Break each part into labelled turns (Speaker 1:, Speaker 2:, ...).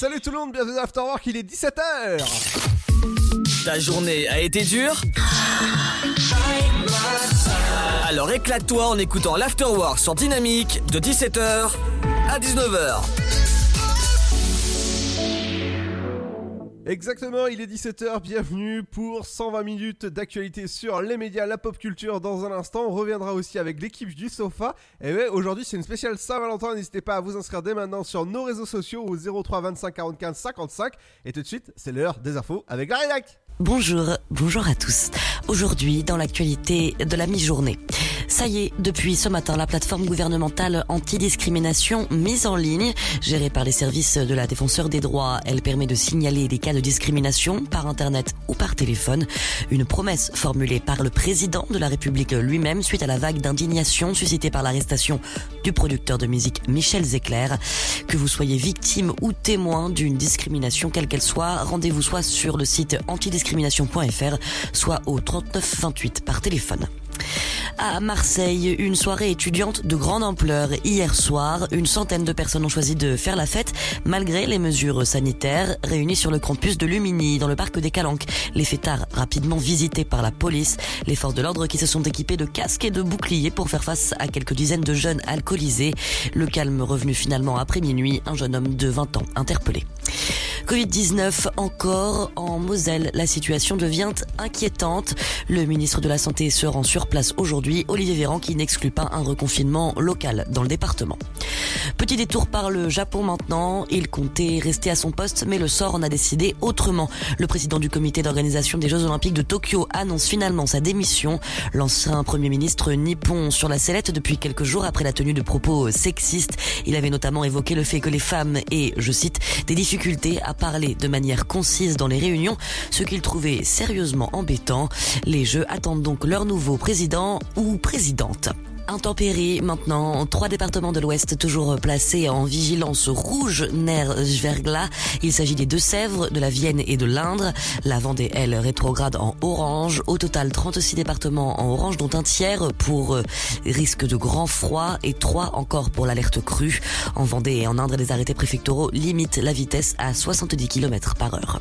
Speaker 1: Salut tout le monde, bienvenue dans Afterwork, il est 17h
Speaker 2: Ta journée a été dure Alors éclate-toi en écoutant l'Afterwork sur Dynamique de 17h à 19h.
Speaker 1: Exactement, il est 17h, bienvenue pour 120 minutes d'actualité sur les médias, la pop culture dans un instant. On reviendra aussi avec l'équipe du sofa. Et ouais, aujourd'hui c'est une spéciale Saint-Valentin, n'hésitez pas à vous inscrire dès maintenant sur nos réseaux sociaux au 03 25 45 55. Et tout de suite, c'est l'heure des infos avec Lariac.
Speaker 3: Bonjour, bonjour à tous. Aujourd'hui, dans l'actualité de la mi-journée. Ça y est, depuis ce matin, la plateforme gouvernementale anti-discrimination mise en ligne, gérée par les services de la défenseur des droits, elle permet de signaler des cas de discrimination par Internet ou par téléphone. Une promesse formulée par le président de la République lui-même suite à la vague d'indignation suscitée par l'arrestation du producteur de musique Michel Zecler. Que vous soyez victime ou témoin d'une discrimination quelle qu'elle soit, rendez-vous soit sur le site antidiscrimination.fr, soit au 3928 par téléphone. À Marseille, une soirée étudiante de grande ampleur. Hier soir, une centaine de personnes ont choisi de faire la fête malgré les mesures sanitaires réunies sur le campus de Lumini dans le parc des Calanques. Les fêtards rapidement visités par la police, les forces de l'ordre qui se sont équipées de casques et de boucliers pour faire face à quelques dizaines de jeunes alcoolisés. Le calme revenu finalement après minuit, un jeune homme de 20 ans interpellé. Covid-19 encore en Moselle, la situation devient inquiétante. Le ministre de la Santé se rend sur place aujourd'hui, Olivier Véran qui n'exclut pas un reconfinement local dans le département. Petit détour par le Japon maintenant, il comptait rester à son poste mais le sort en a décidé autrement. Le président du comité d'organisation des Jeux Olympiques de Tokyo annonce finalement sa démission. L'ancien premier ministre nippon sur la sellette depuis quelques jours après la tenue de propos sexistes. Il avait notamment évoqué le fait que les femmes aient, je cite, des difficultés à parler de manière concise dans les réunions, ce qu'il trouvait sérieusement embêtant. Les Jeux attendent donc leur nouveau président ou présidente. Intempéries maintenant, trois départements de l'Ouest toujours placés en vigilance rouge ner verglas. Il s'agit des Deux-Sèvres, de la Vienne et de l'Indre. La Vendée, elle, rétrograde en orange. Au total, 36 départements en orange, dont un tiers pour euh, risque de grand froid et trois encore pour l'alerte crue. En Vendée et en Indre, les arrêtés préfectoraux limitent la vitesse à 70 km par heure.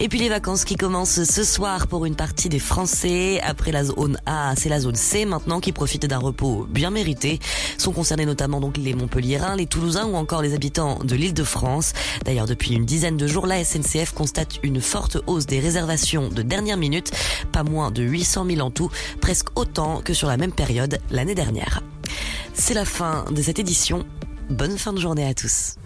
Speaker 3: Et puis les vacances qui commencent ce soir pour une partie des Français. Après la zone A, c'est la zone C maintenant qui profite d'un repos bien mérité. Sont concernés notamment donc les Montpelliérains, les Toulousains ou encore les habitants de l'île de France. D'ailleurs, depuis une dizaine de jours, la SNCF constate une forte hausse des réservations de dernière minute. Pas moins de 800 000 en tout, presque autant que sur la même période l'année dernière. C'est la fin de cette édition. Bonne fin de journée à tous.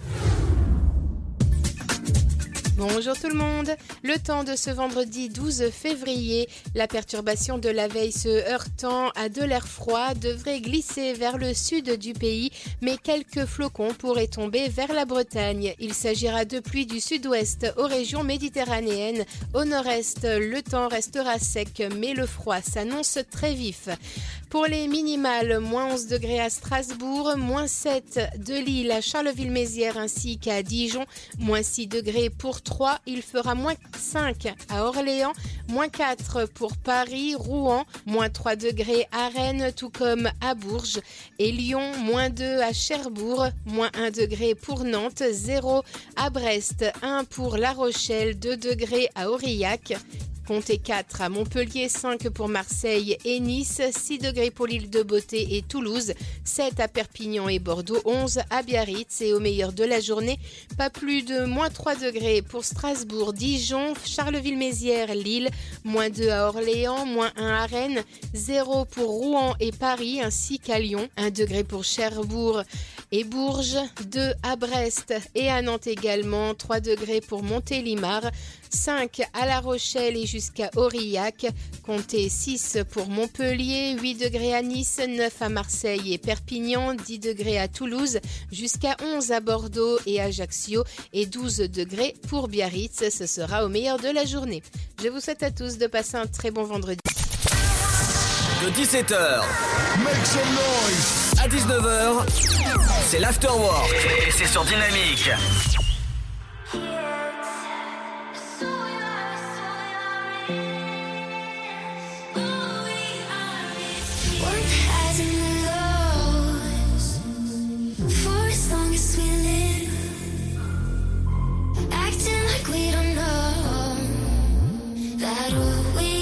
Speaker 4: Bonjour tout le monde. Le temps de ce vendredi 12 février, la perturbation de la veille se heurtant à de l'air froid devrait glisser vers le sud du pays, mais quelques flocons pourraient tomber vers la Bretagne. Il s'agira de pluie du sud-ouest aux régions méditerranéennes. Au nord-est, le temps restera sec, mais le froid s'annonce très vif. Pour les minimales, moins 11 degrés à Strasbourg, moins 7 de Lille à Charleville-Mézières ainsi qu'à Dijon, moins 6 degrés pour 3, il fera moins 5 à Orléans, moins 4 pour Paris, Rouen, moins 3 degrés à Rennes, tout comme à Bourges, et Lyon, moins 2 à Cherbourg, moins 1 degré pour Nantes, 0 à Brest, 1 pour La Rochelle, 2 degrés à Aurillac, Comptez 4 à Montpellier, 5 pour Marseille et Nice, 6 degrés pour l'île de Beauté et Toulouse, 7 à Perpignan et Bordeaux, 11 à Biarritz et au meilleur de la journée, pas plus de moins 3 degrés pour Strasbourg, Dijon, Charleville-Mézières, Lille, moins 2 à Orléans, moins 1 à Rennes, 0 pour Rouen et Paris ainsi qu'à Lyon, 1 degré pour Cherbourg et Bourges, 2 à Brest et à Nantes également, 3 degrés pour Montélimar, 5 à La Rochelle et jusqu'à Aurillac, comptez 6 pour Montpellier, 8 degrés à Nice, 9 à Marseille et Perpignan, 10 degrés à Toulouse, jusqu'à 11 à Bordeaux et Ajaccio et 12 degrés pour Biarritz. Ce sera au meilleur de la journée. Je vous souhaite à tous de passer un très bon vendredi
Speaker 2: de 17h Make some noise. à 19h, c'est l'afterwork. Et c'est sur Dynamique.
Speaker 5: That
Speaker 6: we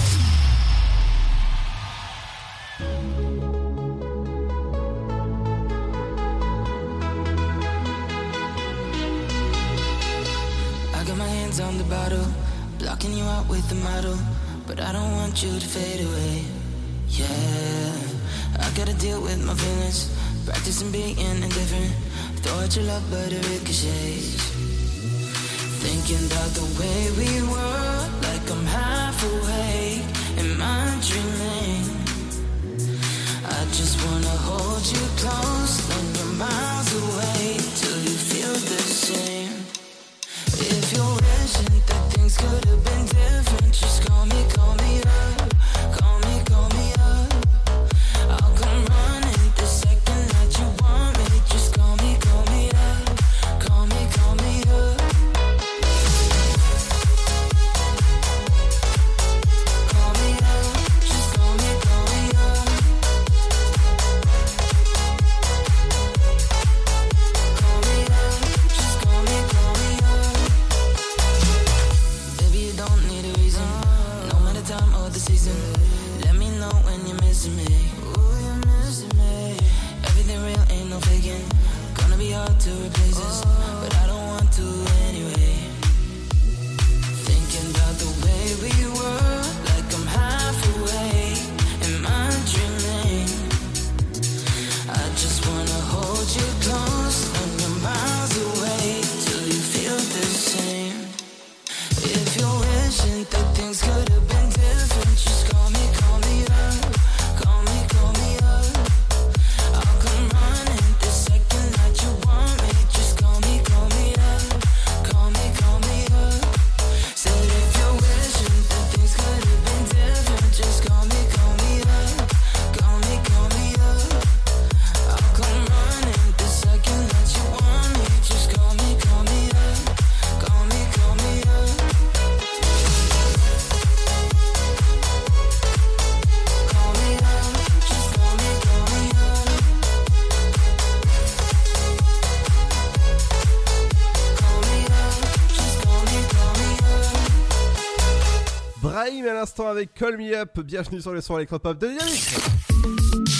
Speaker 1: Avec Call Me Up. Bienvenue sur le son électropop de Dynamique.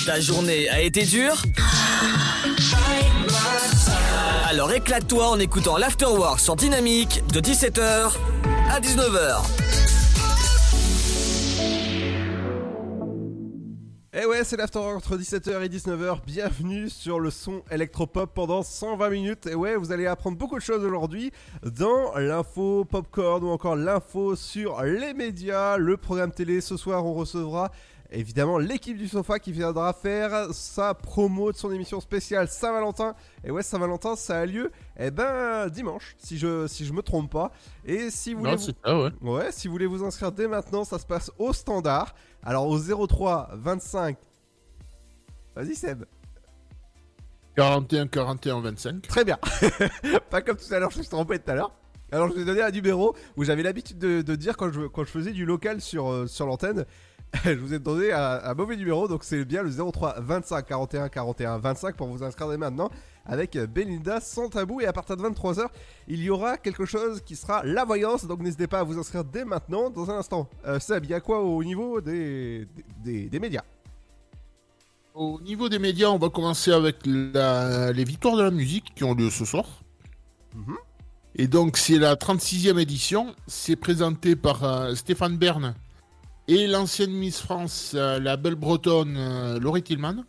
Speaker 2: Ta journée a été dure Alors éclate-toi en écoutant l'Afterwork sur Dynamique de 17h à 19h.
Speaker 1: C'est l'after entre 17h et 19h. Bienvenue sur le son électropop pendant 120 minutes. Et ouais, vous allez apprendre beaucoup de choses aujourd'hui dans l'info popcorn ou encore l'info sur les médias, le programme télé. Ce soir, on recevra évidemment l'équipe du sofa qui viendra faire sa promo de son émission spéciale Saint-Valentin. Et ouais, Saint-Valentin, ça a lieu eh ben dimanche, si je si je me trompe pas. Et si vous voulez vous-
Speaker 7: c'est ça, ouais.
Speaker 1: Ouais, si vous voulez vous inscrire dès maintenant, ça se passe au standard. Alors au 03 25. Vas-y Seb.
Speaker 7: 41, 41, 25.
Speaker 1: Très bien. Pas comme tout à l'heure, je me suis trompé tout à l'heure. Alors je vous ai donné un numéro où j'avais l'habitude de, de dire quand je, quand je faisais du local sur, euh, sur l'antenne. je vous ai donné un, un mauvais numéro, donc c'est bien le 03 25 41 41 25 pour vous inscrire dès maintenant avec Belinda sans tabou. Et à partir de 23h, il y aura quelque chose qui sera la voyance, donc n'hésitez pas à vous inscrire dès maintenant. Dans un instant, Euh, Seb, il y a quoi au niveau des, des, des médias?
Speaker 7: Au niveau des médias, on va commencer avec la- les victoires de la musique qui ont lieu ce soir.
Speaker 1: Mhm.
Speaker 7: Et donc, c'est la 36e édition. C'est présenté par euh, Stéphane Bern et l'ancienne Miss France, euh, la belle bretonne euh, Laurie Tillman.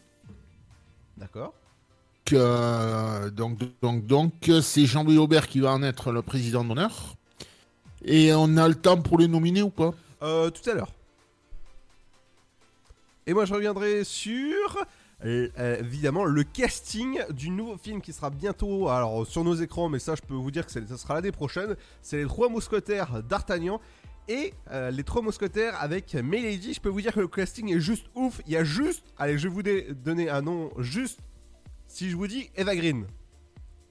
Speaker 1: D'accord
Speaker 7: euh, donc, donc, donc, c'est Jean-Louis Aubert qui va en être le président d'honneur. Et on a le temps pour les nominer ou pas?
Speaker 1: Euh, tout à l'heure. Et moi je reviendrai sur euh, euh, évidemment le casting du nouveau film qui sera bientôt alors sur nos écrans mais ça je peux vous dire que ça sera l'année prochaine. C'est les trois mousquetaires d'Artagnan et euh, les trois mousquetaires avec Milady. Je peux vous dire que le casting est juste ouf. Il y a juste allez je vais vous donner un nom juste si je vous dis Eva Green.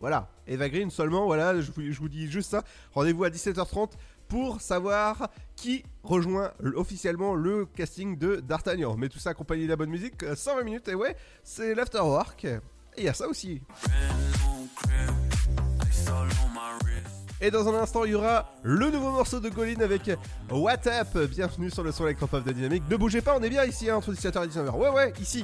Speaker 1: Voilà, Eva Green seulement, voilà, je vous dis juste ça. Rendez-vous à 17h30 pour savoir qui rejoint officiellement le casting de D'Artagnan. Mais tout ça accompagné de la bonne musique, euh, 120 minutes, et ouais, c'est l'afterwork. Et il y a ça aussi. Et dans un instant, il y aura le nouveau morceau de Golin avec What Up. Bienvenue sur le son électropop de Dynamique. Ne bougez pas, on est bien ici, hein, entre 17h et 19h. Ouais, ouais, ici.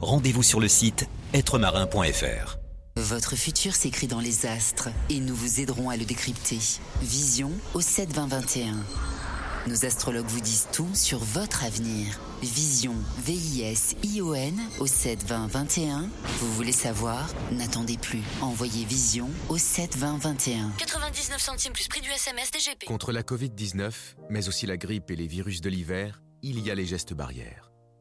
Speaker 8: Rendez-vous sur le site êtremarin.fr.
Speaker 9: Votre futur s'écrit dans les astres et nous vous aiderons à le décrypter. Vision au 7 20 21. Nos astrologues vous disent tout sur votre avenir. Vision, V-I-S-I-O-N au 7 20 21. Vous voulez savoir? N'attendez plus. Envoyez Vision au 7 20 21.
Speaker 10: 99 centimes plus prix du SMS DGP.
Speaker 11: Contre la Covid-19, mais aussi la grippe et les virus de l'hiver, il y a les gestes barrières.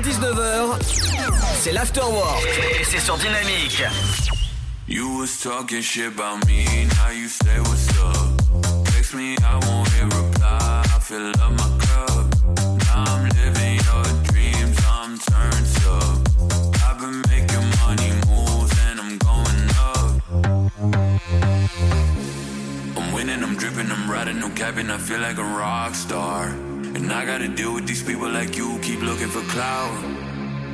Speaker 2: à 19h, c'est l'afterwork et c'est sur Dynamique.
Speaker 12: You was talking shit about me, now you say what's up. Text me, I won't hit reply, I fill up my cup. Now I'm living your dreams, I'm turned up. I've been making money moves and I'm going up. I'm winning, I'm dripping, I'm riding, no capping, I feel like a rock star. And I gotta deal with these people like you, keep looking for clout.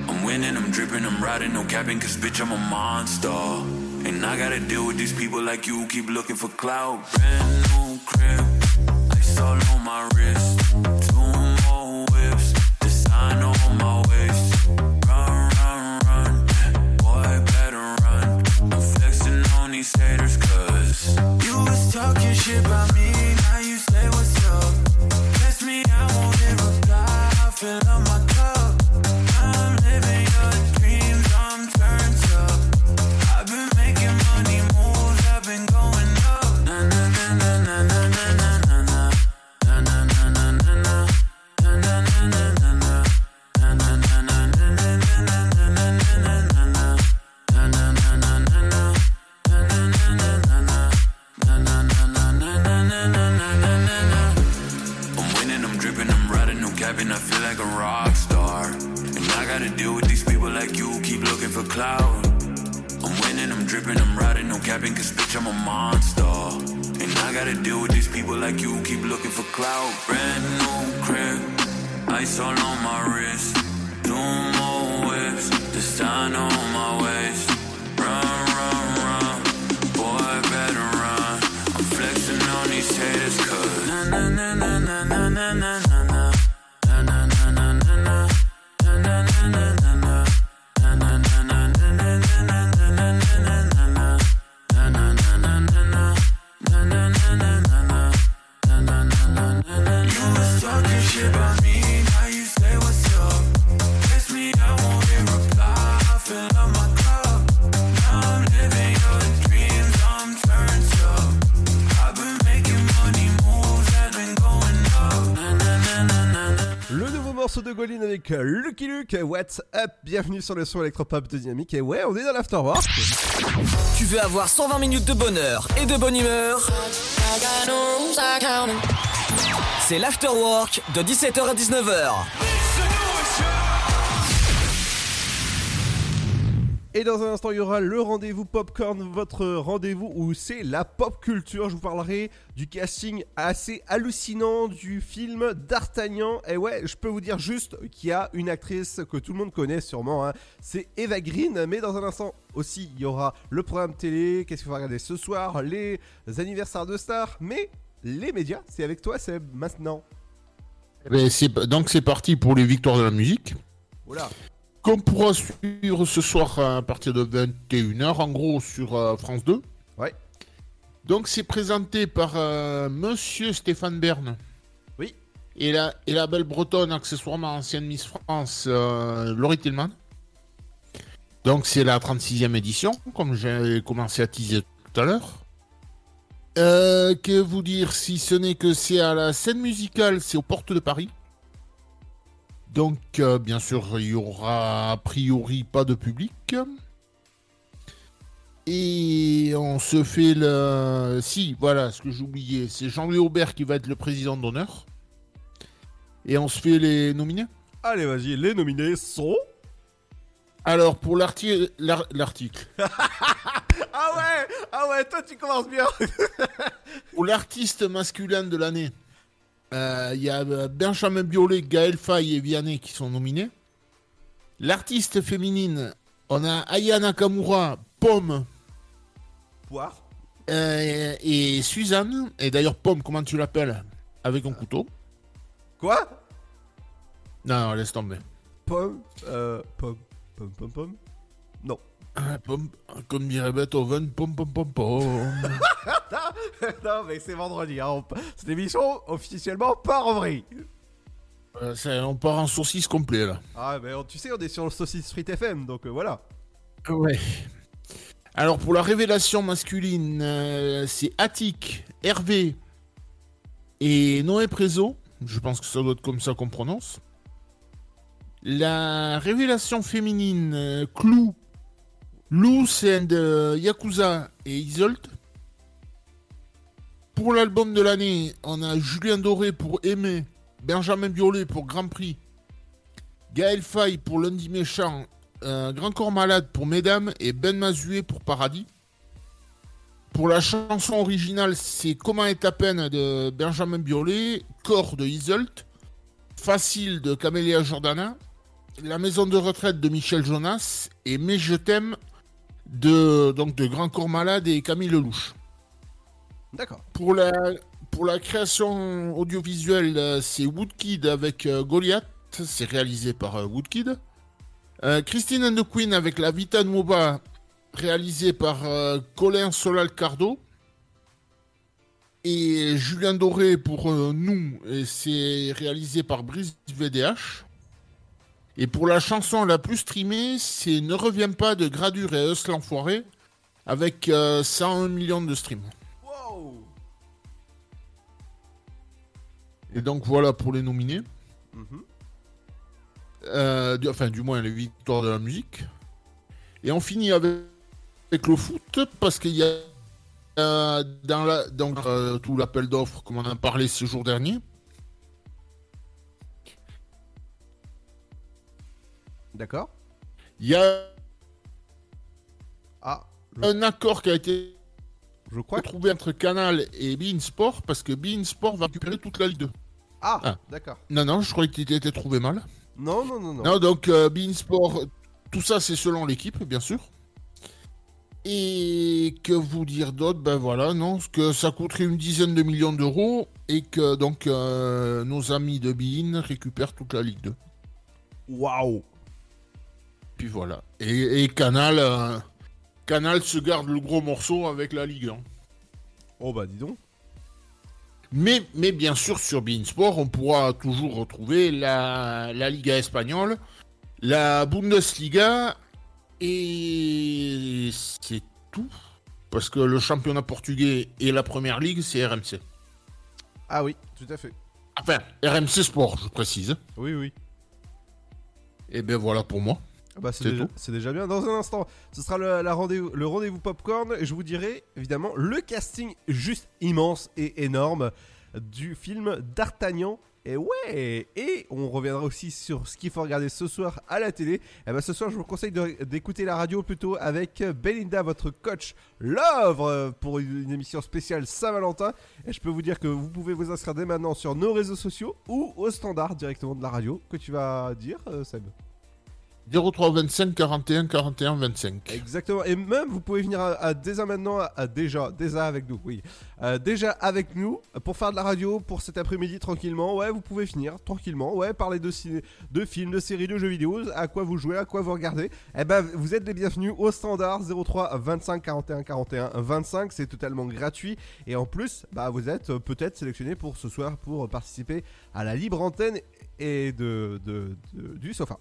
Speaker 12: I'm winning, I'm dripping, I'm riding, no capping, cause bitch, I'm a monster. And I gotta deal with these people like you, keep looking for clout. Brand new crib, ice all
Speaker 1: Lucky Luke, What's Up? Bienvenue sur le son électropop de Dynamique. Et ouais, on est dans l'afterwork.
Speaker 2: Tu veux avoir 120 minutes de bonheur et de bonne humeur? C'est l'afterwork de 17h à 19h.
Speaker 1: Et dans un instant, il y aura le rendez-vous Popcorn, votre rendez-vous où c'est la pop culture. Je vous parlerai du casting assez hallucinant du film D'Artagnan. Et ouais, je peux vous dire juste qu'il y a une actrice que tout le monde connaît sûrement, hein. c'est Eva Green. Mais dans un instant aussi, il y aura le programme télé, qu'est-ce qu'il faut regarder ce soir, les anniversaires de stars. Mais les médias, c'est avec toi, c'est maintenant.
Speaker 7: Donc c'est parti pour les victoires de la musique.
Speaker 1: Voilà.
Speaker 7: Qu'on pourra suivre ce soir à partir de 21h, en gros sur euh, France 2.
Speaker 1: Ouais.
Speaker 7: Donc c'est présenté par euh, Monsieur Stéphane Bern.
Speaker 1: Oui.
Speaker 7: Et la, et la belle bretonne, accessoirement ancienne Miss France, euh, Laurie Tillman. Donc c'est la 36e édition, comme j'ai commencé à teaser tout à l'heure. Euh, que vous dire si ce n'est que c'est à la scène musicale, c'est aux portes de Paris. Donc, euh, bien sûr, il y aura a priori pas de public. Et on se fait le. Si, voilà, ce que j'oubliais, c'est Jean-Louis Aubert qui va être le président d'honneur. Et on se fait les nominés
Speaker 1: Allez, vas-y, les nominés sont.
Speaker 7: Alors, pour l'arti- l'ar- l'article.
Speaker 1: Ah ouais Ah ouais, toi tu commences bien
Speaker 7: Pour l'artiste masculin de l'année, euh, il y a euh, Benjamin Biolay, Gaël Faye et Vianney qui sont nominés. L'artiste féminine, on a Aya Nakamura, Pomme
Speaker 1: Poire.
Speaker 7: euh, et Suzanne. Et d'ailleurs, Pomme, comment tu l'appelles? Avec un couteau.
Speaker 1: Quoi?
Speaker 7: Non, non, laisse tomber.
Speaker 1: Pomme, euh, pomme, pomme, pomme, pomme.
Speaker 7: Ah, pom- Comme dirait Beethoven, pom pom pom pom.
Speaker 1: non, mais c'est vendredi. Hein. Cette émission, officiellement, part en vrille.
Speaker 7: Euh, ça, on part en saucisse complet là.
Speaker 1: Ah, mais on- tu sais, on est sur le Saucisse Street FM, donc euh, voilà.
Speaker 7: Ouais. Alors pour la révélation masculine, euh, c'est Attic, Hervé et Noé Prézo. Je pense que ça doit être comme ça qu'on prononce. La révélation féminine, euh, Clou, Loose and euh, Yakuza et Isolt. Pour l'album de l'année, on a Julien Doré pour Aimer, Benjamin Biolay pour Grand Prix, Gaël Faye pour Lundi Méchant, euh, Grand Corps Malade pour Mesdames et Ben Mazué pour Paradis. Pour la chanson originale, c'est Comment est ta peine de Benjamin Biolay, Corps de Isolt, Facile de Camélia Jordana, La maison de retraite de Michel Jonas et Mais je t'aime de, donc de Grand Corps Malade et Camille Lelouch.
Speaker 1: D'accord.
Speaker 7: Pour la, pour la création audiovisuelle, c'est Woodkid avec euh, Goliath. C'est réalisé par euh, Woodkid. Euh, Christine and the Queen avec La Vita Nuova, réalisé par euh, Colin Solal Cardo. Et Julien Doré pour euh, Nous, et c'est réalisé par Brice VDH. Et pour la chanson la plus streamée, c'est Ne reviens pas de Gradure et Eus l'Enfoiré, avec euh, 101 millions de streams. Et donc voilà pour les nominés.
Speaker 1: Mhm.
Speaker 7: Euh, du- enfin, du moins les victoires de la musique. Et on finit avec, avec le foot parce qu'il y a euh, dans la, euh, tout l'appel d'offres, comme on en a parlé ce jour dernier.
Speaker 1: D'accord.
Speaker 7: Il y a
Speaker 1: Ah,
Speaker 7: un accord qui a été
Speaker 1: je crois
Speaker 7: trouvé entre Canal et Bein Sport parce que Bein Sport va récupérer toute la Ligue 2.
Speaker 1: Ah,
Speaker 7: Ah.
Speaker 1: d'accord.
Speaker 7: Non, non, je croyais qu'il était trouvé mal.
Speaker 1: Non, non, non, non.
Speaker 7: Non, donc euh, Bein Sport, tout ça c'est selon l'équipe, bien sûr. Et que vous dire d'autre? Ben voilà, non, que ça coûterait une dizaine de millions d'euros et que donc euh, nos amis de Bein récupèrent toute la Ligue 2.
Speaker 1: Waouh
Speaker 7: Puis voilà. Et, et Canal, euh, Canal se garde le gros morceau avec la Ligue 1.
Speaker 1: Oh bah dis donc.
Speaker 7: Mais, mais bien sûr, sur Bein Sport, on pourra toujours retrouver la, la Liga espagnole, la Bundesliga, et c'est tout. Parce que le championnat portugais et la première ligue, c'est RMC.
Speaker 1: Ah oui, tout à fait.
Speaker 7: Enfin, RMC Sport, je précise.
Speaker 1: Oui, oui.
Speaker 7: Et ben voilà pour moi.
Speaker 1: Ah Bah, c'est
Speaker 7: C'est
Speaker 1: déjà,
Speaker 7: tout.
Speaker 1: c'est déjà bien. Dans un instant, ce sera le, la rendez-vous, le rendez-vous popcorn. Et je vous dirai évidemment le casting juste immense et énorme du film D'Artagnan. Et ouais Et on reviendra aussi sur ce qu'il faut regarder ce soir à la télé. Et bah ce soir, je vous conseille de- d'écouter la radio plutôt avec Belinda, votre coach Love, euh, pour une, une émission spéciale Saint-Valentin. Et je peux vous dire que vous pouvez vous inscrire dès maintenant sur nos réseaux sociaux ou au standard directement de la radio que tu vas dire, euh, Seb?
Speaker 7: 03 25 41 41 25.
Speaker 1: Exactement. Et même, vous pouvez venir à, à maintenant, déjà, déjà avec nous, oui. Euh, déjà avec nous, pour faire de la radio pour cet après-midi tranquillement. Ouais, vous pouvez finir tranquillement. Ouais, parler de, ciné, de films, de séries, de jeux vidéo, à quoi vous jouez, à quoi vous regardez. Eh ben, vous êtes les bienvenus au standard 03 25 41 41 25. C'est totalement gratuit. Et en plus, bah, vous êtes euh, peut-être sélectionné pour ce soir pour participer à la libre antenne et de- du sofa.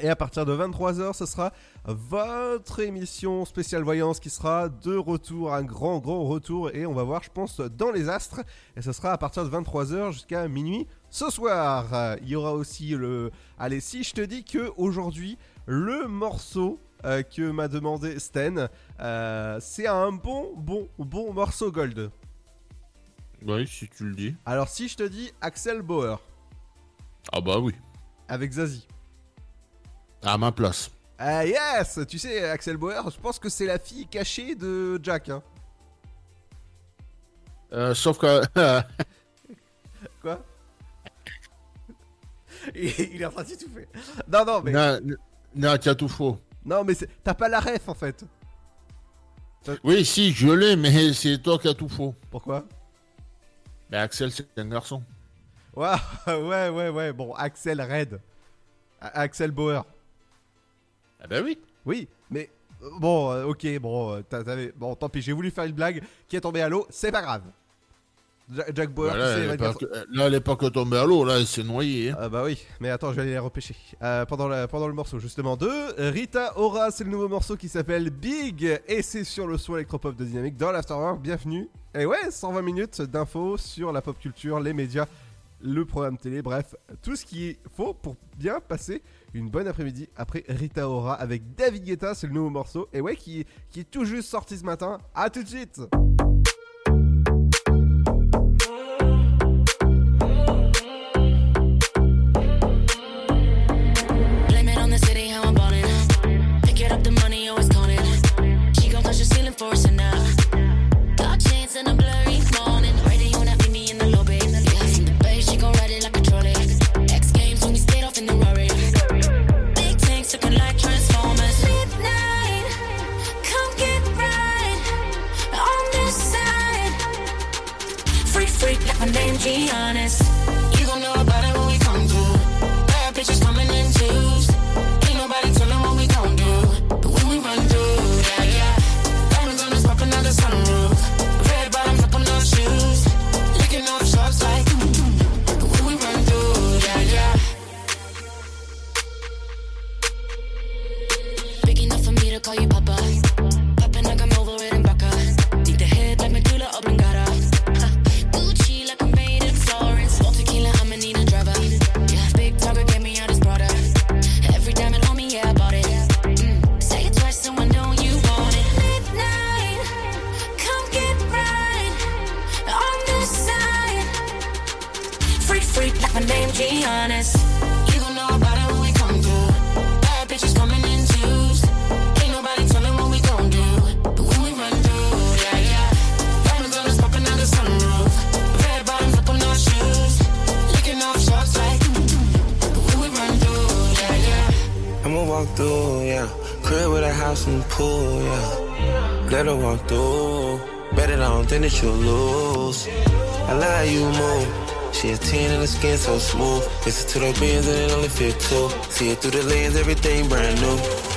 Speaker 1: Et à partir de 23h, ce sera votre émission spéciale voyance qui sera de retour, un grand, grand retour. Et on va voir, je pense, dans les astres. Et ce sera à partir de 23h jusqu'à minuit ce soir. Il y aura aussi le. Allez, si je te dis que aujourd'hui, le morceau euh, que m'a demandé Sten, euh, c'est un bon, bon, bon morceau gold.
Speaker 7: Oui, si tu le dis.
Speaker 1: Alors, si je te dis Axel Bauer
Speaker 7: Ah bah oui.
Speaker 1: avec Zazie.
Speaker 7: À ma place.
Speaker 1: Ah yes Tu sais, Axel Bauer, je pense que c'est la fille cachée de Jack. Hein.
Speaker 7: Euh, sauf que.
Speaker 1: Quoi? Il est en train de s'étouffer. Non, non, mais...
Speaker 7: non, non, tu as tout faux.
Speaker 1: Non, mais t'as pas la ref, en fait.
Speaker 7: Oui, si, je l'ai, mais c'est toi qui as tout faux.
Speaker 1: Pourquoi?
Speaker 7: Ben Axel, c'est un garçon.
Speaker 1: Ouais, ouais, ouais, ouais. Bon, Axel Red. A- Axel Bauer.
Speaker 7: Ah ben oui.
Speaker 1: Oui, mais Bon, euh, ok, bon, euh, t'as- t'avais- bon, tant pis, j'ai voulu faire une blague qui est tombée à l'eau, c'est pas grave. Ja- Jack Bauer,
Speaker 7: Bah là,
Speaker 1: sait,
Speaker 7: elle est
Speaker 1: 24
Speaker 7: pas, là, elle est pas que tombée à l'eau, là, elle s'est noyée. hein.
Speaker 1: Ah bah oui, mais attends, je vais aller la repêcher. Euh, pendant, la- pendant le morceau justement de Rita Ora, c'est le nouveau morceau qui s'appelle Big et c'est sur le son électropop de Dynamique dans l'Afterwork. Bienvenue. Et ouais, 120 minutes d'infos sur la pop culture, les médias, le programme télé, bref, tout ce qu'il faut pour bien passer une bonne après-midi après Rita Ora avec David Guetta, c'est le nouveau morceau. Et ouais, qui, est tout juste sorti ce matin. À tout de suite.
Speaker 13: Call you Papa. Yeah.
Speaker 14: Crib with a house and pool, yeah. Let her walk through. Bet it on, think that you'll lose. I love you move. She a 10 and the skin so smooth. Listen to the beans and it only fit two. See it through the lens, everything brand new.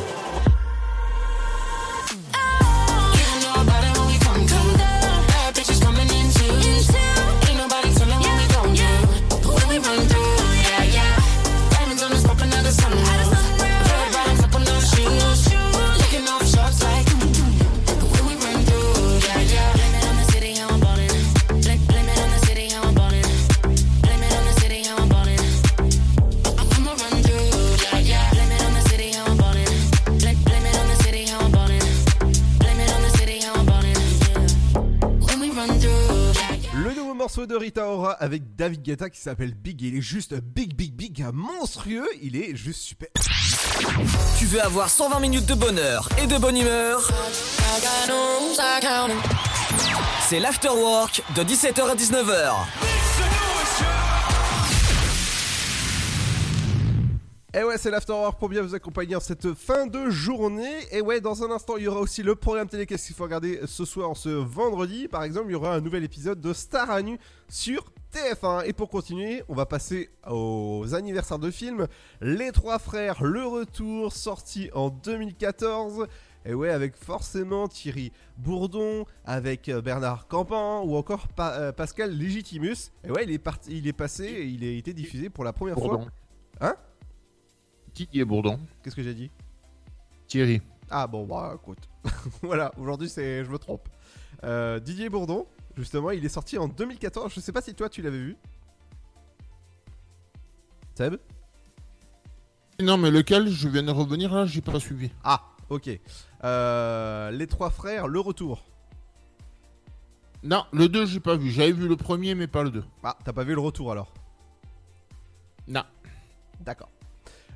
Speaker 1: Avec David Guetta qui s'appelle Big. Il est juste big, big, big, monstrueux. Il est juste super.
Speaker 2: Tu veux avoir 120 minutes de bonheur et de bonne humeur? C'est l'afterwork de 17h à 19h.
Speaker 1: Et ouais, c'est l'Afterwork pour bien vous accompagner en cette fin de journée. Et ouais, dans un instant, il y aura aussi le programme télé. Qu'est-ce qu'il faut regarder ce soir, ce vendredi? Par exemple, il y aura un nouvel épisode de Star à nu sur TF1. Et pour continuer, on va passer aux anniversaires de films. Les Trois Frères, le retour, sorti en 2014. Et ouais, avec forcément Thierry Bourdon, avec euh, Bernard Campan ou encore Pa- euh, Pascal Legitimus. Et ouais, il est, parti, il est passé, et il a été diffusé pour la première
Speaker 7: Bourdon.
Speaker 1: fois. Hein
Speaker 7: Didier Bourdon?
Speaker 1: Qu'est-ce que j'ai dit?
Speaker 7: Thierry.
Speaker 1: Ah bon, bah écoute. voilà, aujourd'hui c'est, je me trompe. Euh, Didier Bourdon, justement, il est sorti en 2014. Je sais pas si toi tu l'avais vu. Seb
Speaker 7: Non, mais lequel? Je viens de revenir là, j'ai pas suivi.
Speaker 1: Ah, ok. Euh, les trois frères, le retour.
Speaker 7: Non, le 2, j'ai pas vu. J'avais vu le premier, mais pas le 2.
Speaker 1: Ah, t'as pas vu le retour alors?
Speaker 7: Non.
Speaker 1: D'accord.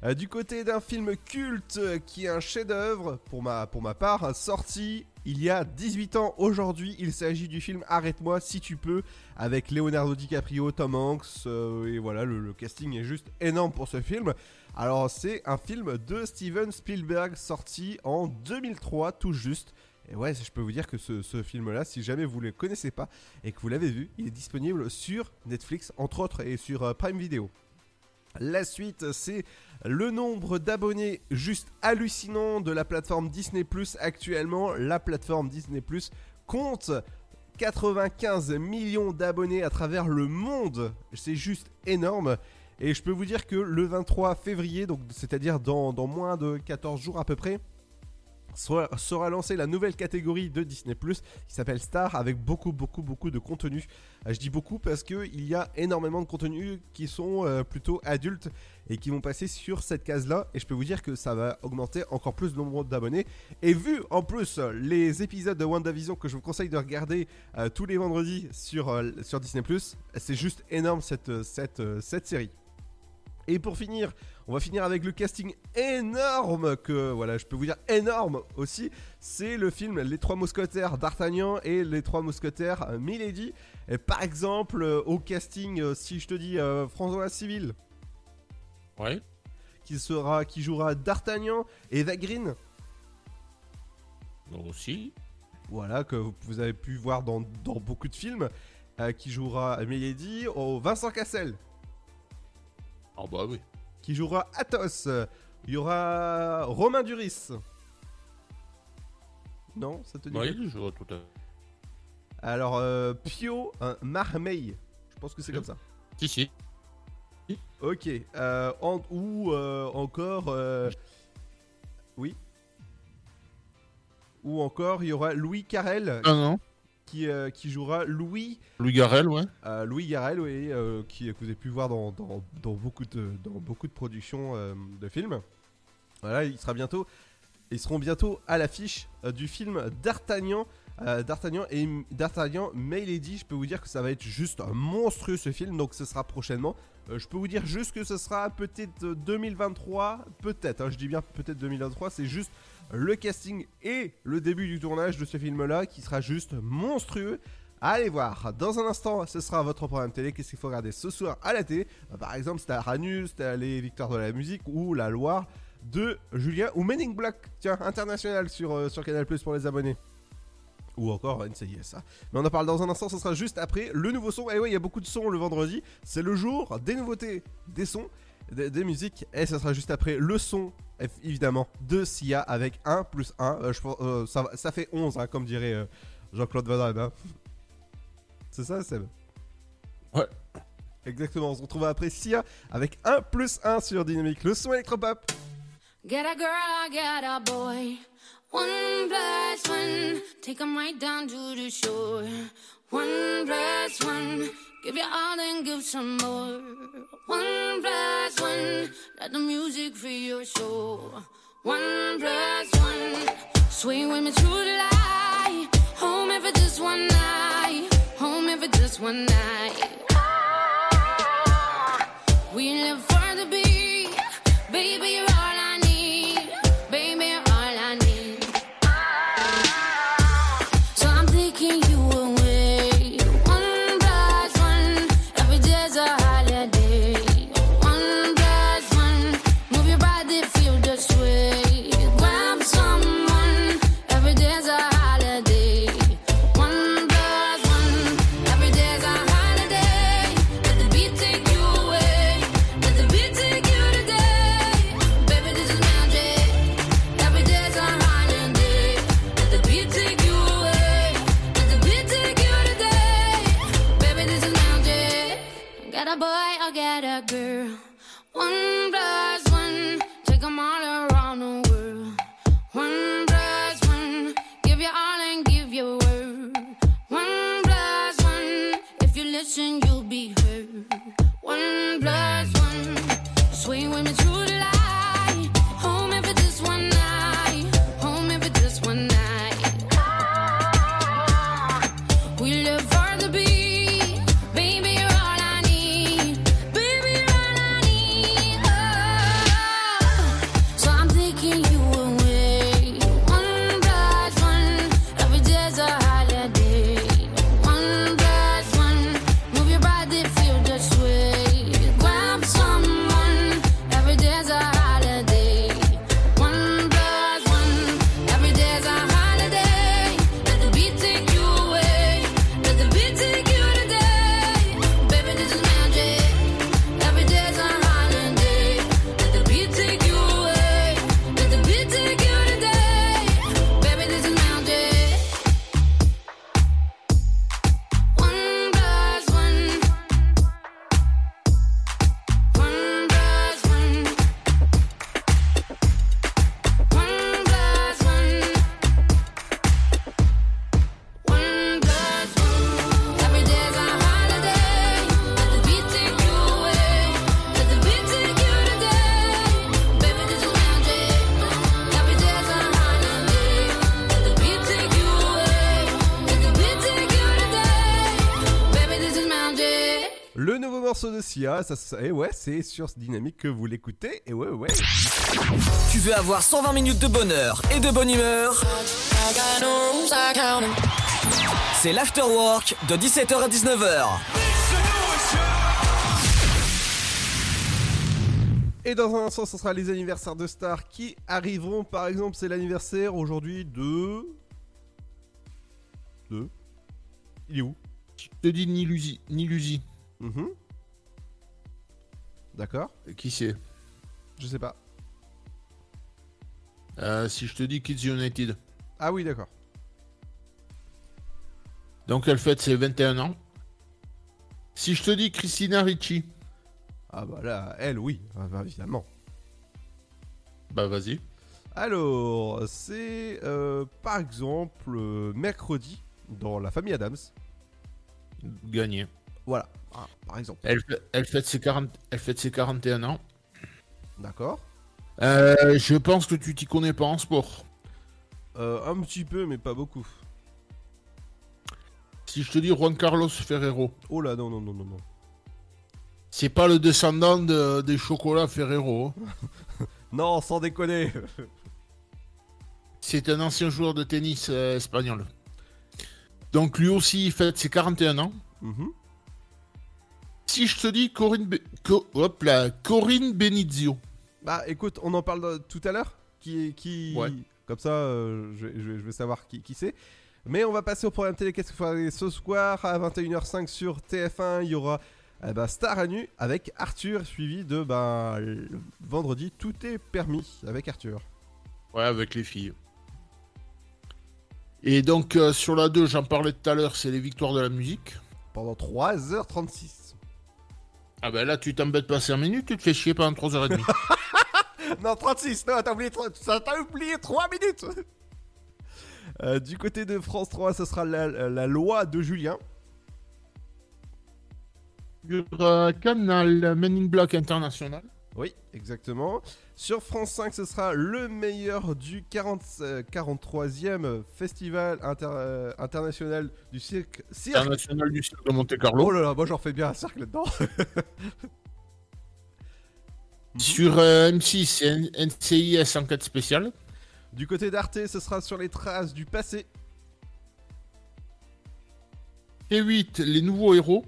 Speaker 1: Euh, du côté d'un film culte euh, qui est un chef-d'œuvre, pour ma, pour ma part, sorti il y a 18 ans aujourd'hui. Il s'agit du film Arrête-moi si tu peux, avec Leonardo DiCaprio, Tom Hanks, euh, et voilà, le, casting est juste énorme pour ce film. Alors, c'est un film de Steven Spielberg sorti en 2003, tout juste. Et ouais, je peux vous dire que ce, ce film-là, si jamais vous ne le connaissez pas et que vous l'avez vu, il est disponible sur Netflix, entre autres, et sur euh, Prime Video. La suite, c'est le nombre d'abonnés juste hallucinant de la plateforme Disney Plus actuellement. La plateforme Disney Plus compte 95 millions d'abonnés à travers le monde. C'est juste énorme. Et je peux vous dire que le 23 février, c'est-à-dire dans, dans moins de 14 jours à peu près, sera, lancée la nouvelle catégorie de Disney Plus qui s'appelle Star avec beaucoup beaucoup beaucoup de contenu. Euh, Je dis beaucoup parce que il y a énormément de contenus qui sont euh, plutôt adultes et qui vont passer sur cette case là et je peux vous dire que ça va augmenter encore plus le nombre d'abonnés et vu en plus les épisodes de WandaVision que je vous conseille de regarder euh, tous les vendredis sur, sur Disney Plus, c'est juste énorme cette, cette, cette série. Et pour finir, on va finir avec le casting énorme que, voilà, je peux vous dire énorme aussi. C'est le film Les Trois Mousquetaires d'Artagnan et Les Trois Mousquetaires euh, Milady. Et par exemple, euh, au casting, euh, si je te dis euh, François Civil.
Speaker 7: Ouais.
Speaker 1: Qui, sera, qui jouera d'Artagnan. Eva Green.
Speaker 7: Aussi.
Speaker 1: Voilà, que vous- avez pu voir dans, dans beaucoup de films. euh, qui jouera Milady. Oh, Vincent Cassel.
Speaker 7: Ah bah oui.
Speaker 1: Qui jouera Athos. Il y aura Romain Duris. Non, ça te dit
Speaker 7: Oui,
Speaker 1: quelque
Speaker 7: je vois tout à fait.
Speaker 1: Alors, euh, Pio un Marmeil. Je pense que c'est comme ça.
Speaker 7: Si, si.
Speaker 1: Ok. euh, en- ou euh, encore. euh, Oui. Ou encore, il y aura Louis Carrel.
Speaker 7: Ah non.
Speaker 1: Qui, euh, qui jouera Louis.
Speaker 7: Louis Garrel, ouais.
Speaker 1: Euh, Louis Garrel, oui, euh, qui, que vous avez pu voir dans, dans- dans beaucoup, de, dans beaucoup de productions de films. Voilà, il sera bientôt. Ils seront bientôt à l'affiche du film D'Artagnan. D'Artagnan et D'Artagnan Milady, je peux vous dire que ça va être juste monstrueux ce film, donc ce sera prochainement. Je peux vous dire juste que ce sera peut-être euh, 2023, peut-être, hein, je dis bien peut-être 2023, c'est juste le casting et le début du tournage de ce film-là qui sera juste monstrueux. Allez voir, dans un instant, ce sera votre programme télé. Qu'est-ce qu'il faut regarder ce soir à la télé Euh, Par exemple, c'était Ranus, c'était les Victoires de la musique ou La Loire de Julien ou Men in Black, tiens, international sur, euh, sur Canal Plus pour les abonnés. Ou encore NCIS. hein. Mais on en parle dans un instant, ce sera juste après le nouveau son. Et oui, il y a beaucoup de sons le vendredi. C'est le jour des nouveautés, des sons, des, des musiques. Et ce sera juste après le son, évidemment, de Sia avec 1 plus 1. je, pense- euh, ça, ça fait 11, hein, comme dirait euh, Jean-Claude Van Damme. hein. C'est ça, Seb?
Speaker 7: Ouais.
Speaker 1: Exactement, on se retrouve après Sia avec 1 plus 1 sur Dynamique, le son électropop.
Speaker 15: Get a girl, get a boy. One plus one, take 'em right down to the shore. One plus one, give you all and give some more. One plus one, let the music free your soul. One plus one, swing with me through the light. Home if just one night, home if just one night. We live listen, you'll be heard. One plus
Speaker 1: ça, ça- et ouais, c'est sur ce dynamique que vous l'écoutez. Et ouais, ouais.
Speaker 2: Tu veux avoir 120 minutes de bonheur et de bonne humeur? C'est l'afterwork de 17h à 19h.
Speaker 1: Et dans un instant, ce sera les anniversaires de stars qui arriveront. Par exemple, c'est l'anniversaire aujourd'hui de. De. Il est où?
Speaker 7: Je te dis Nilusi. Nilusi.
Speaker 1: Mhm. D'accord.
Speaker 7: Qui c'est?
Speaker 1: Je sais pas.
Speaker 7: Euh, Si je te dis Kids United.
Speaker 1: Ah oui, d'accord.
Speaker 7: Donc elle fête ses 21 ans. Si je te dis Christina Ricci.
Speaker 1: Ah bah là, elle, oui, ah bah, évidemment.
Speaker 7: Bah vas-y.
Speaker 1: Alors, c'est euh, par exemple euh, mercredi dans la famille Adams.
Speaker 7: Gagné.
Speaker 1: Voilà, Ah, par exemple.
Speaker 7: Elle, fête ses 40, elle fête ses 41 ans.
Speaker 1: D'accord.
Speaker 7: Euh, je pense que tu t'y connais pas en sport.
Speaker 1: Euh, un petit peu, mais pas beaucoup.
Speaker 7: Si je te dis Juan Carlos Ferrero.
Speaker 1: Oh là, non, non, non, non, non.
Speaker 7: C'est pas le descendant de- des chocolats Ferrero. hein.
Speaker 1: Non, sans déconner.
Speaker 7: C'est un ancien joueur de tennis euh, espagnol. Donc lui aussi, il fête ses 41 ans.
Speaker 1: Mhm.
Speaker 7: Si je te dis Corinne, Be- Co- hop là, Corinne Benizio.
Speaker 1: Bah écoute, on en parle de- tout à l'heure. Qui, qui...
Speaker 7: Ouais.
Speaker 1: Comme ça, euh, je, vais- je vais- je vais savoir qui, qui c'est. Mais on va passer au programme télé. Qu'est-ce qu'il faut ce soir à 21h05 sur TF1 Il y aura eh ben, Star à nu avec Arthur, suivi de ben, vendredi. Tout est permis avec Arthur.
Speaker 7: Ouais, avec les filles. Et donc euh, sur la 2, j'en parlais tout à l'heure, c'est les victoires de la musique.
Speaker 1: Pendant 3h36.
Speaker 7: Ah ben là, tu t'embêtes pas 5 minutes, tu te fais chier pendant 3h30.
Speaker 1: non, 36, non, t'as oublié, ça oublié 3 minutes Euh, Du côté de France 3, ce sera la, la loi de Julien.
Speaker 7: sur euh, Canal Men in Black International.
Speaker 1: Oui, exactement. Sur France 5, ce sera le meilleur du 40, euh, 43e Festival inter- euh, international du cirque. cirque.
Speaker 7: International du cirque de Monte Carlo.
Speaker 1: Oh là là, moi j'en fais bien un cercle là-dedans.
Speaker 7: Sur euh, M6, c'est N- NCIS enquête spéciale.
Speaker 1: du côté d'Arte, ce sera sur les traces du passé.
Speaker 7: T8, les nouveaux héros.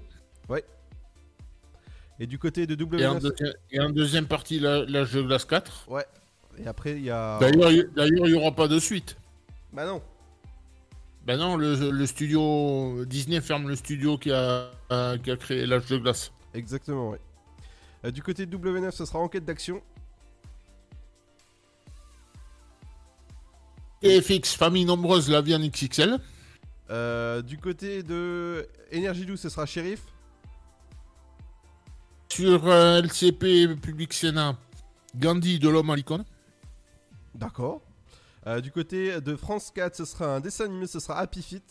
Speaker 1: Ouais. Et du côté de
Speaker 7: Et en,
Speaker 1: W9.
Speaker 7: deuxi- et en deuxième partie, la- l'âge de glace 4.
Speaker 1: Ouais. Et après, il y a.
Speaker 7: D'ailleurs, il d'ailleurs, il n'y aura pas de suite.
Speaker 1: Bah non.
Speaker 7: Ben non, le, le studio. Disney ferme le studio qui a, euh, qui a créé l'âge de glace.
Speaker 1: Exactement, ouais. Euh, du côté de W9, ce sera enquête d'action.
Speaker 7: TFX, famille nombreuse, la vie en XXL.
Speaker 1: Euh, du côté de Énergie 12, ce sera shérif.
Speaker 7: Sur euh, LCP, Public Sénat, Gandhi de l'homme à l'icône.
Speaker 1: D'accord. Euh, du côté de France 4, ce sera un dessin animé, ce sera Happy Feet.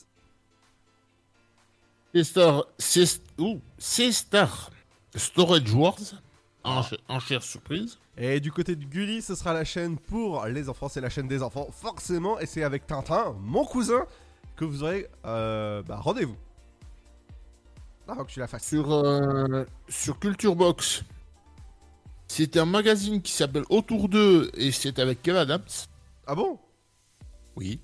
Speaker 7: C-Star, C- ouh, C-Star Storage Wars,
Speaker 1: Ah.
Speaker 7: enchère, enchère surprise.
Speaker 1: Et du côté de Gulli, ce sera la chaîne pour les enfants, c'est la chaîne des enfants, forcément, et c'est avec Tintin, mon cousin, que vous aurez euh, bah, rendez-vous. Avant que tu la fasses.
Speaker 7: Sur, euh, sur Culture Box, c'est un magazine qui s'appelle Autour d'eux et c'est avec Kev Adams.
Speaker 1: Ah bon?
Speaker 7: Oui.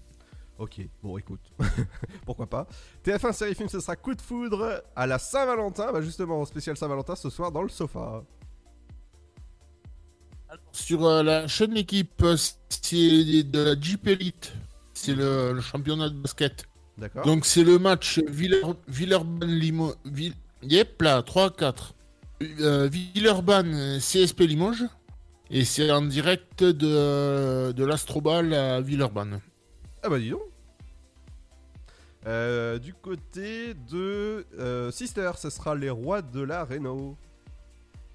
Speaker 1: Ok, bon écoute, pourquoi pas. TF1 série film, ce sera Coup de foudre à la Saint-Valentin, bah justement, spécial Saint-Valentin ce soir dans le sofa.
Speaker 7: Sur euh, la chaîne L'équipe, euh, c'est de la Jeep Elite. C'est le, le championnat de basket.
Speaker 1: D'accord.
Speaker 7: Donc c'est le match Viller- Villeurbanne Limoges. Ville... Yep là, 3-4. Euh, Villeurbanne euh, CSP Limoges. Et c'est en direct de, de l'Astrobal à Villeurbanne.
Speaker 1: Ah bah dis donc. Euh, du côté de euh, Sister, ce sera les rois de la Renault.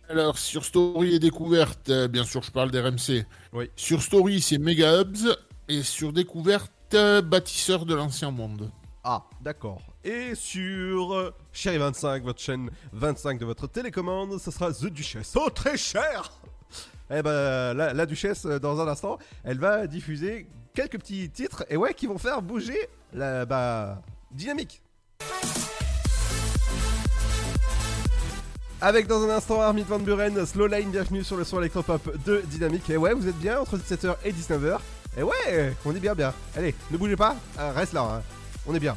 Speaker 7: Alors, sur Story et Découverte, euh, bien sûr, je parle d'RMC.
Speaker 1: Oui.
Speaker 7: Sur Story, c'est Mega Hubs. Et sur Découverte, euh, Bâtisseur de l'Ancien Monde.
Speaker 1: Ah, d'accord. Et sur euh, Chérie 25, votre chaîne 25 de votre télécommande, ce sera The Duchesse. Oh, très cher Eh ben, la, Duchesse, euh, dans un instant, elle va diffuser quelques petits titres, et ouais, qui vont faire bouger la bah, dynamique. Avec dans un instant Armin Van Buren, Slow Line, bienvenue sur le son électropop de Dynamique. Et ouais, vous êtes bien entre 17h et 19h. Et ouais, on est bien bien. Allez, ne bougez pas, euh, reste là, hein. on est bien.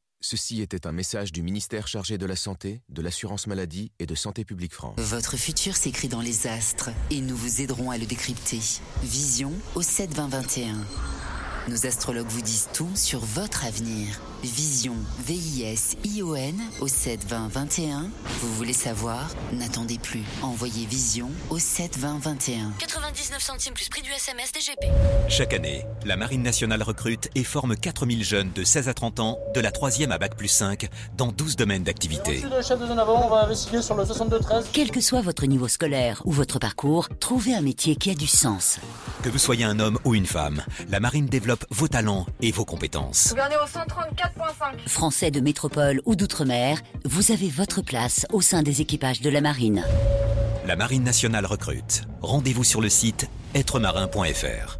Speaker 11: Ceci était un message du ministère chargé de la Santé, de l'Assurance Maladie et de Santé Publique France.
Speaker 9: Votre futur s'écrit dans les astres et nous vous aiderons à le décrypter. Vision au 72021. Nos astrologues vous disent tout sur votre avenir. Vision, V-I-S-I-O-N au 72021. Vous voulez savoir? N'attendez plus. Envoyez Vision au 72021.
Speaker 10: 99 centimes plus prix du SMS DGP.
Speaker 8: Chaque année, la Marine nationale recrute et forme 4000 jeunes de 16 à 30 ans, de la 3e à Bac plus 5, dans 12 domaines d'activité.
Speaker 16: Merci le chef de zone avant, on va investiguer sur le 62-13.
Speaker 17: Quel que soit votre niveau scolaire ou votre parcours, trouvez un métier qui a du sens.
Speaker 8: Que vous soyez un homme ou une femme, la Marine développe vos talents et vos compétences.
Speaker 18: Au 134.5.
Speaker 17: Français de métropole ou d'outre-mer, vous avez votre place au sein des équipages de la marine.
Speaker 8: La Marine nationale recrute. Rendez-vous sur le site êtremarin.fr.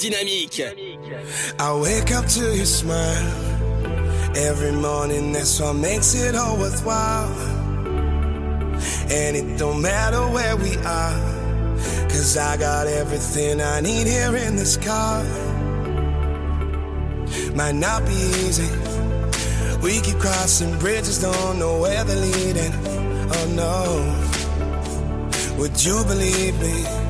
Speaker 2: Dynamique.
Speaker 14: I wake up to your smile every morning. That's what makes it all worthwhile. And it don't matter where we are, cause I got everything I need here in this car. Might not be easy. We keep crossing bridges, don't know where they're leading. Oh no. Would you believe me?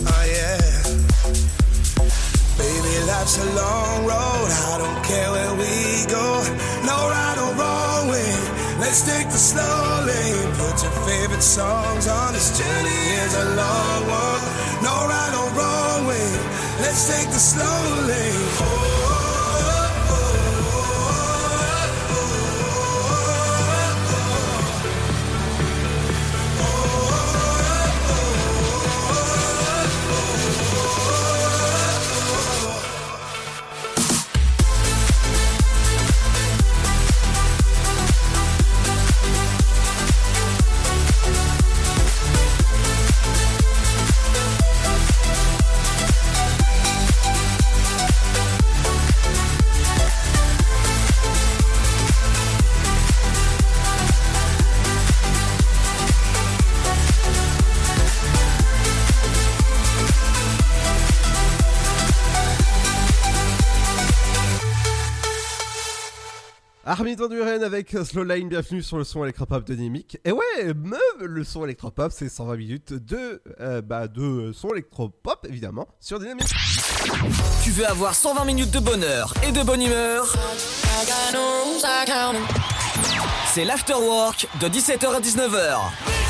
Speaker 14: oh yeah. Baby, life's a long road, I don't care where we go. No right or wrong way,
Speaker 19: let's take the slow lane. Put your favorite songs on, this journey is a long one. No right or wrong way, let's take the slow lane. Oh.
Speaker 1: Armin Van Buren avec Slowline, bienvenue sur le son électropop de. Et ouais, meuf, le son électropop, c'est 120 minutes de, euh, bah, de son électropop, évidemment, sur Dynamique.
Speaker 2: Tu veux avoir 120 minutes de bonheur et de bonne humeur? C'est l'afterwork de 17h à 19h.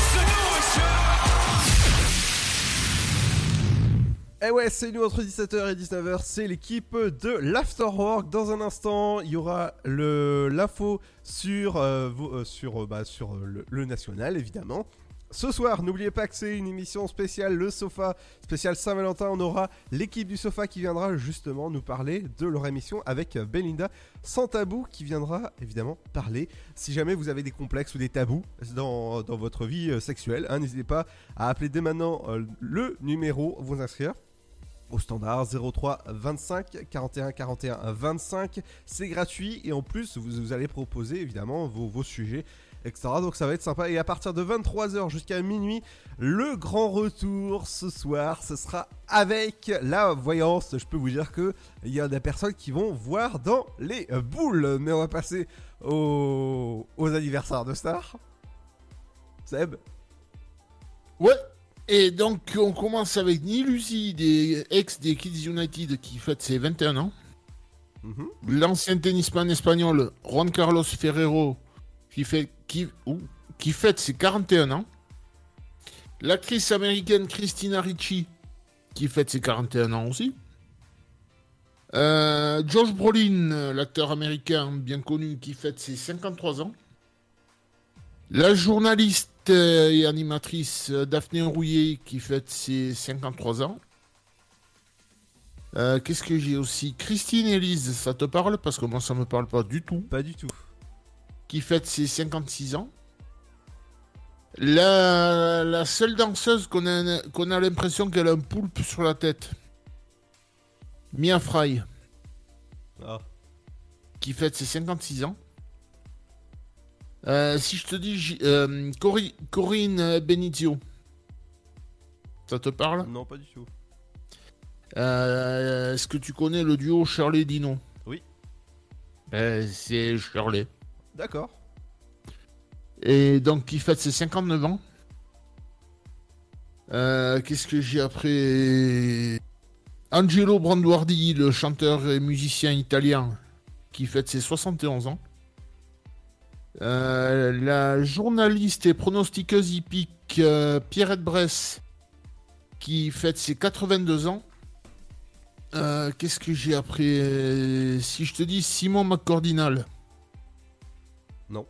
Speaker 1: Et ouais, c'est nous entre 17h et 19h, c'est l'équipe de l'Afterwork. Dans un instant, il y aura l'info sur, euh, euh, sur, euh, bah, sur le, national, évidemment. Ce soir, n'oubliez pas que c'est une émission spéciale, le Sofa, spécial Saint-Valentin. On aura l'équipe du Sofa qui viendra justement nous parler de leur émission avec Belinda sans tabou qui viendra évidemment parler. Si jamais vous avez des complexes ou des tabous dans, dans votre vie sexuelle, hein, n'hésitez pas à appeler dès maintenant le numéro, vous inscrire standard 03 25 41 41 25. C'est gratuit et en plus vous, allez proposer évidemment vos, vos sujets, etc. Donc ça va être sympa. Et à partir de 23h jusqu'à minuit, le grand retour ce soir, ce sera avec la voyance. Je peux vous dire que il y a des personnes qui vont voir dans les boules. Mais on va passer aux, aux anniversaires de stars. Seb?
Speaker 7: Ouais. Et donc, on commence avec Nilusi, des ex des Kids United, qui fête ses 21 ans.
Speaker 1: Mhm.
Speaker 7: L'ancien tennisman espagnol Juan Carlos Ferrero, qui, fait, qui, ouh, qui fête ses 41 ans. L'actrice américaine Christina Ricci, qui fête ses 41 ans aussi. Euh, Josh Brolin, l'acteur américain bien connu, qui fête ses 53 ans. La journaliste et animatrice euh, Daphné Rouillet qui fête ses 53 ans. Euh, Qu'est-ce que j'ai aussi? Christine Elise, ça te parle? Parce que moi ça me parle pas du tout.
Speaker 1: Pas du tout.
Speaker 7: Qui fête ses 56 ans. La, la seule danseuse qu'on a, qu'on a l'impression qu'elle a un poulpe sur la tête. Mia Fry.
Speaker 1: Ah.
Speaker 7: Qui fête ses 56 ans. Euh, si je te dis euh, Cori- Corinne Benizio, ça te parle?
Speaker 1: Non, pas du tout.
Speaker 7: Euh, Est-ce que tu connais le duo Shirley Dino?
Speaker 1: Oui.
Speaker 7: Euh, C'est Shirley.
Speaker 1: D'accord.
Speaker 7: Et donc, qui fête ses 59 ans. Qu'est-ce que j'ai après? Angelo Branduardi, le chanteur et musicien italien, qui fête ses 71 ans. Euh, la journaliste et pronostiqueuse hippique euh, Pierrette Bress, qui fête ses 82 ans. Euh, Qu'est-ce que j'ai après Si je te dis Simon McCordinal?
Speaker 1: Non.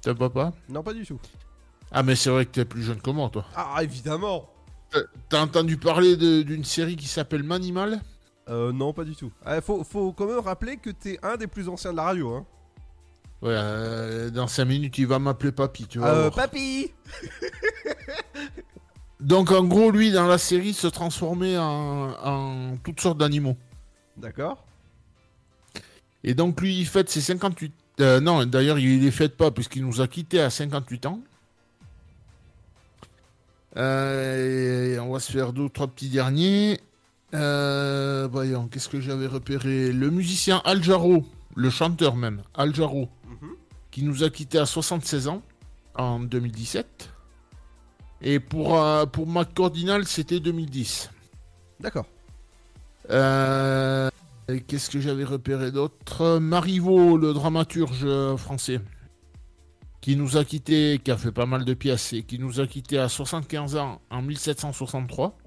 Speaker 7: T'as pas pas?
Speaker 1: Non, pas du tout.
Speaker 7: Ah, mais c'est vrai que t'es plus jeune que moi, toi.
Speaker 1: Ah, évidemment
Speaker 7: T'as- entendu parler d'une série qui s'appelle Manimal?
Speaker 1: Euh, non, pas du tout. Ah, faut, faut quand même rappeler que t'es un des plus anciens de la radio, hein.
Speaker 7: Ouais, euh, dans 5 minutes, il va m'appeler papy, tu vois.
Speaker 1: Euh, papy
Speaker 7: Donc, en gros, lui, dans la série, se transformait en, en toutes sortes d'animaux.
Speaker 1: D'accord.
Speaker 7: Et donc, lui, il fête ses 58... euh, non, d'ailleurs, il les fête pas, puisqu'il nous a quittés à 58 ans. Euh, et on va se faire deux ou trois petits derniers. Voyons, qu'est-ce que j'avais repéré? Le musicien Al Jarreau, le chanteur même, Al Jarreau, qui nous a quittés à 76 ans en 2017. Et pour, euh, pour McCordinal, c'était 2010.
Speaker 1: D'accord.
Speaker 7: Euh, et Qu'est-ce que j'avais repéré d'autre? Marivaux, le dramaturge euh, français, qui nous a quitté, qui a fait pas mal de pièces et qui nous a quitté à 75 ans en 1763.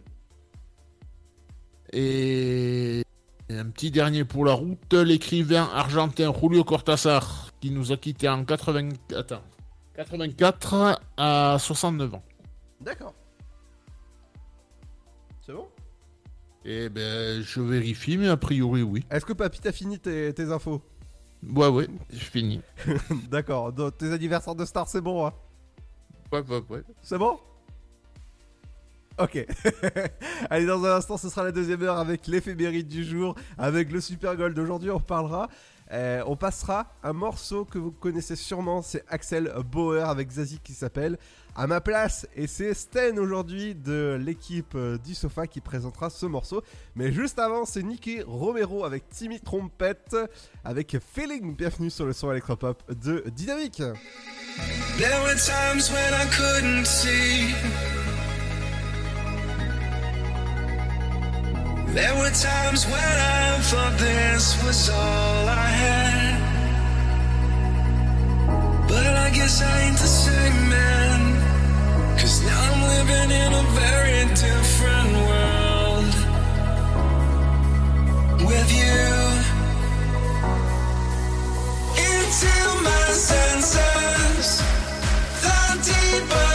Speaker 7: Et un petit dernier pour la route, l'écrivain argentin Julio Cortázar, qui nous a quitté en 80... Attends, 84 à 69 ans.
Speaker 1: D'accord. C'est bon?
Speaker 7: Eh ben, je vérifie, mais a priori, oui.
Speaker 1: Est-ce que Papy, t'as fini tes, tes infos?
Speaker 7: Ouais, ouais, je finis.
Speaker 1: D'accord. Donc, tes anniversaires de star, c'est bon, hein?
Speaker 7: Ouais, ouais, ouais.
Speaker 1: C'est bon? Ok. Allez, dans un instant, ce sera la deuxième heure avec l'éphéméride du jour, avec le Super Gold d'aujourd'hui. On parlera. Euh, on passera un morceau que vous connaissez sûrement, c'est Axel Bauer avec Zazie qui s'appelle À ma place. Et c'est Sten aujourd'hui de l'équipe euh, du sofa qui présentera ce morceau. Mais juste avant, c'est Nicky Romero avec Timmy Trompette avec Feeling. Bienvenue sur le son électropop de Dynamique.
Speaker 19: There were. There were times when I thought this was all I had. But I guess I ain't the same man. Cause now I'm living in a very different world. With you. Into my senses. The deeper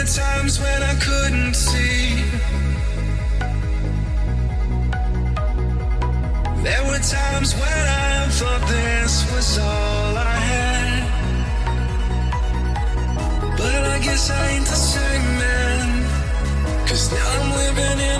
Speaker 19: were times when I couldn't see. There were times when I thought this was all I had. But I guess I ain't the same man. Cause now I'm living in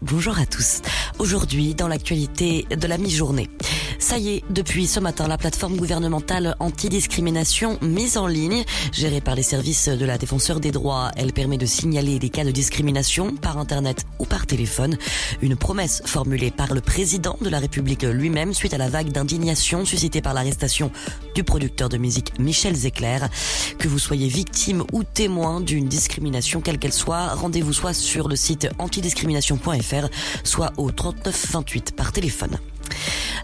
Speaker 3: Bonjour, à tous. Aujourd'hui, dans l'actualité de la mi-journée. Ça y est, depuis ce matin, la plateforme gouvernementale anti-discrimination mise en ligne, gérée par les services de la défenseur des droits, elle permet de signaler les cas de discrimination par Internet ou par téléphone. Une promesse formulée par le président de la République lui-même suite à la vague d'indignation suscitée par l'arrestation du producteur de musique Michel Zecler. Que vous soyez victime ou témoin d'une discrimination, quelle qu'elle soit, rendez-vous soit sur le site antidiscrimination.fr, soit au 3928 par téléphone.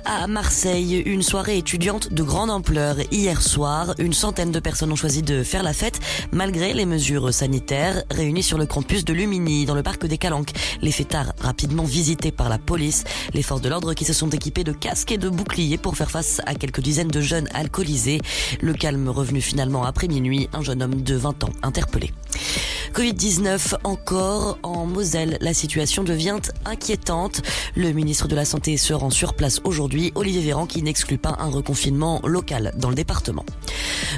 Speaker 3: À Marseille, une soirée étudiante de grande ampleur. Hier soir, une centaine de personnes ont choisi de faire la fête malgré les mesures sanitaires réunies sur le campus de Lumini dans le parc des Calanques. Les fêtards rapidement visités par la police, les forces de l'ordre qui se sont équipées de casques et de boucliers pour faire face à quelques dizaines de jeunes alcoolisés. Le calme revenu finalement après minuit, un jeune homme de 20 ans interpellé. Covid-19 encore en Moselle, la situation devient inquiétante. Le ministre de la Santé se rend sur place aujourd'hui, Olivier Véran qui n'exclut pas un reconfinement local dans le département.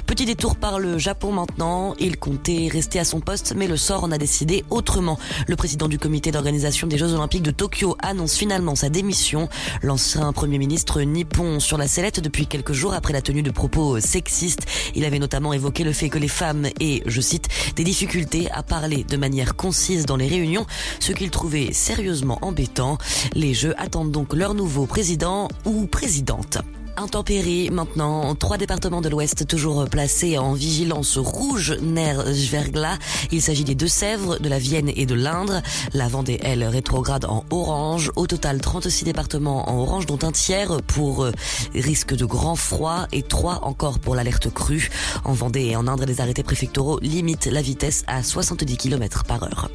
Speaker 3: Petit détour par le Japon maintenant, il comptait rester à son poste mais le sort en a décidé autrement. Le président du comité d'organisation des Jeux Olympiques de Tokyo annonce finalement sa démission. L'ancien premier ministre nippon sur la sellette depuis quelques jours après la tenue de propos sexistes. Il avait notamment évoqué le fait que les femmes aient, je cite, des difficultés à parler de manière concise dans les réunions, ce qu'il trouvait sérieusement embêtant. Les Jeux attendent donc leur nouveau président ou présidente. Intempéries maintenant, trois départements de l'Ouest toujours placés en vigilance rouge Ner-Verglas. Il s'agit des Deux-Sèvres, de la Vienne et de l'Indre. La Vendée, elle, rétrograde en orange. Au total, 36 départements en orange, dont un tiers pour euh, risque de grand froid et trois encore pour l'alerte crue. En Vendée et en Indre, les arrêtés préfectoraux limitent la vitesse à 70 km par heure.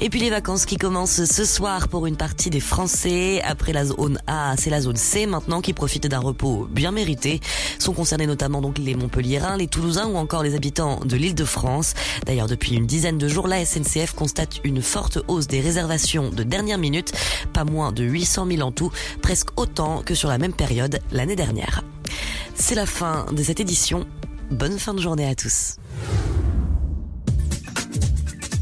Speaker 3: Et puis les vacances qui commencent ce soir pour une partie des Français. Après la zone A, c'est la zone C maintenant qui profite d'un repos bien mérité. Sont concernés notamment donc les Montpelliérains, les Toulousains ou encore les habitants de l'île de France. D'ailleurs, depuis une dizaine de jours, la SNCF constate une forte hausse des réservations de dernière minute, pas moins de 800 000 en tout, presque autant que sur la même période l'année dernière. C'est la fin de cette édition. Bonne fin de journée à tous.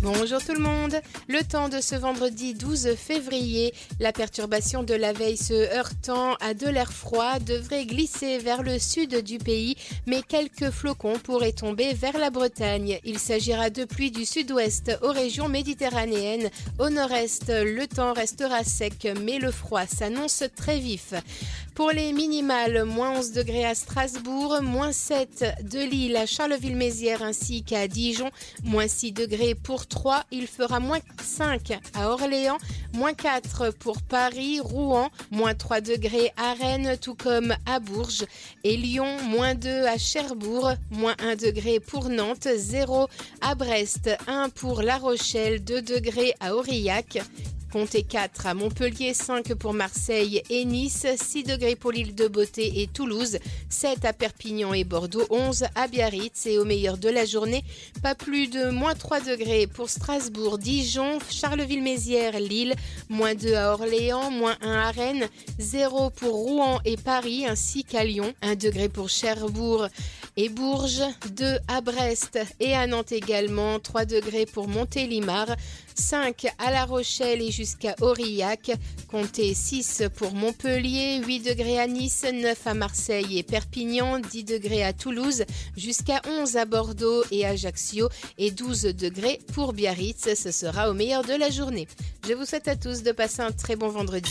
Speaker 4: Bonjour tout le monde. Le temps de ce vendredi 12 février, la perturbation de la veille se heurtant à de l'air froid devrait glisser vers le sud du pays, mais quelques flocons pourraient tomber vers la Bretagne. Il s'agira de pluie du sud-ouest aux régions méditerranéennes. Au nord-est, le temps restera sec, mais le froid s'annonce très vif. Pour les minimales, moins 11 degrés à Strasbourg, moins 7 de Lille à Charleville-Mézières ainsi qu'à Dijon, moins 6 degrés pour 3, il fera moins 5 à Orléans, moins 4 pour Paris, Rouen, moins 3 degrés à Rennes, tout comme à Bourges, et Lyon, moins 2 à Cherbourg, moins 1 degré pour Nantes, 0 à Brest, 1 pour La Rochelle, 2 degrés à Aurillac, Comptez 4 à Montpellier, 5 pour Marseille et Nice, 6 degrés pour l'île de Beauté et Toulouse, 7 à Perpignan et Bordeaux, 11 à Biarritz et au meilleur de la journée, pas plus de moins 3 degrés pour Strasbourg, Dijon, Charleville-Mézières, Lille, moins 2 à Orléans, moins 1 à Rennes, 0 pour Rouen et Paris ainsi qu'à Lyon, 1 degré pour Cherbourg et Bourges, 2 à Brest et à Nantes également, 3 degrés pour Montélimar, 5 à La Rochelle et jusqu'à Aurillac, comptez 6 pour Montpellier, 8 degrés à Nice, 9 à Marseille et Perpignan, 10 degrés à Toulouse, jusqu'à 11 à Bordeaux et Ajaccio et 12 degrés pour Biarritz. Ce sera au meilleur de la journée. Je vous souhaite à tous de passer un très bon vendredi.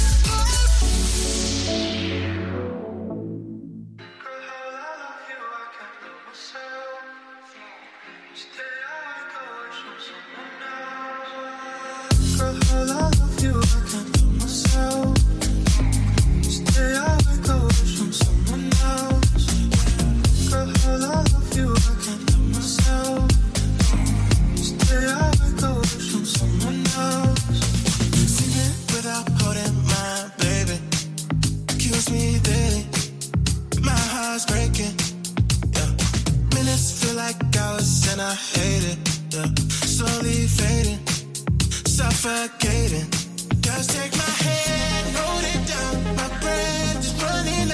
Speaker 20: And I hate it. Yeah, slowly fading, suffocating. Just take my hand, hold it down. My breath is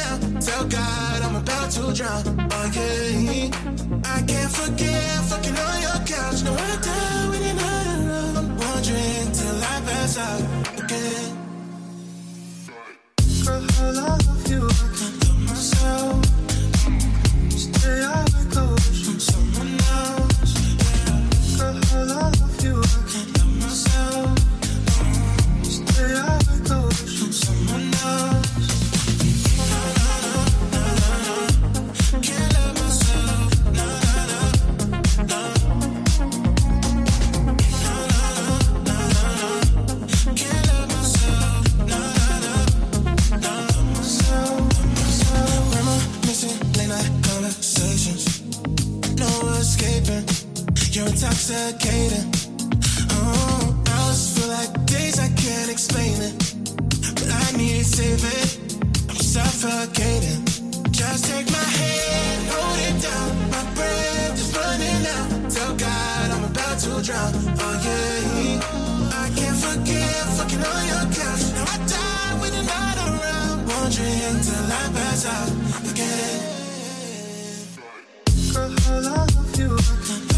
Speaker 19: now. Tell God I'm about to drown. Oh, okay, I can't forget fucking on your couch. No, I die when you're not around. One drink till I pass out. Okay. Girl, I love you. I can't love myself. Stay out of coach from someone else. You're intoxicating. Oh, uh, hours feel like days I can't explain it. But I need saving. I'm suffocating. Just take my hand, hold it down. My breath is running out. Tell God I'm about to drown. Oh yeah, I can't forget fucking on your couch. Now I die when you're not around. Drink till I pass out again. Girl, I love you.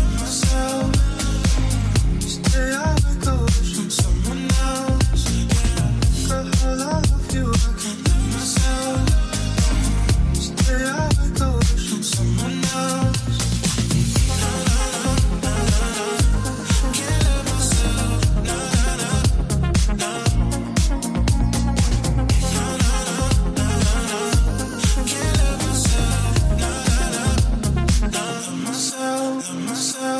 Speaker 19: I can't love myself.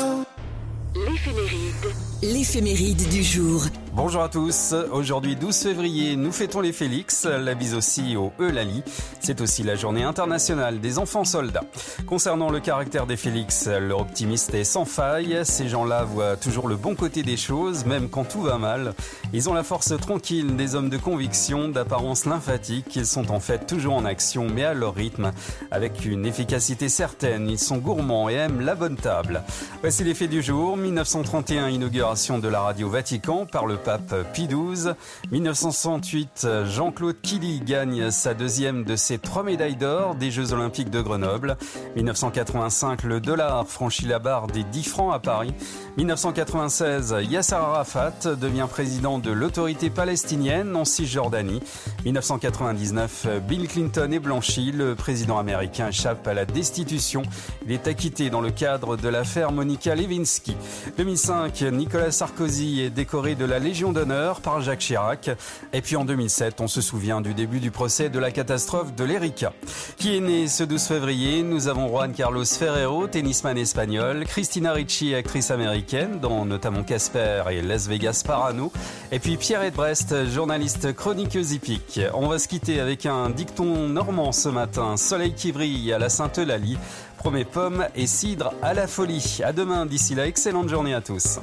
Speaker 19: Stay
Speaker 21: L'éphéméride.
Speaker 22: Du jour.
Speaker 21: Bonjour à tous, aujourd'hui 12 février, nous fêtons les Félix, la bise aussi au Eulalie. C'est aussi la journée internationale des enfants soldats. Concernant le caractère des Félix, leur optimiste est sans faille. Ces gens-là voient toujours le bon côté des choses, même quand tout va mal. Ils ont la force tranquille des hommes de conviction, d'apparence lymphatique. Ils sont en fait toujours en action, mais à leur rythme, avec une efficacité certaine. Ils sont gourmands et aiment la bonne table. Voici les faits du jour. 1931, de la radio Vatican par le pape Pie XII. 1968, Jean-Claude Killy gagne sa deuxième de ses trois médailles d'or des Jeux Olympiques de Grenoble. 1985, le dollar franchit la barre des 10 francs à Paris. 1996, Yasser Arafat devient président de l'autorité palestinienne en Cisjordanie. 1999, Bill Clinton est blanchi. Le président américain échappe à la destitution. Il est acquitté dans le cadre de l'affaire Monica Lewinsky. 2005, Nicolas Sarkozy est décoré de la Légion d'honneur par Jacques Chirac. Et puis en 2007, on se souvient du début du procès de la catastrophe de l'Erika. Qui est né ce 12 février? Nous avons Juan Carlos Ferrero, tennisman espagnol, Christina Ricci, actrice américaine, dont notamment Casper et Las Vegas Parano, et puis Pierre Brest, journaliste chroniqueuse hippique. On va se quitter avec un dicton normand ce matin, soleil qui brille à la Sainte-Eulalie, promet pommes et cidre à la folie. À demain, d'ici là, excellente journée à tous.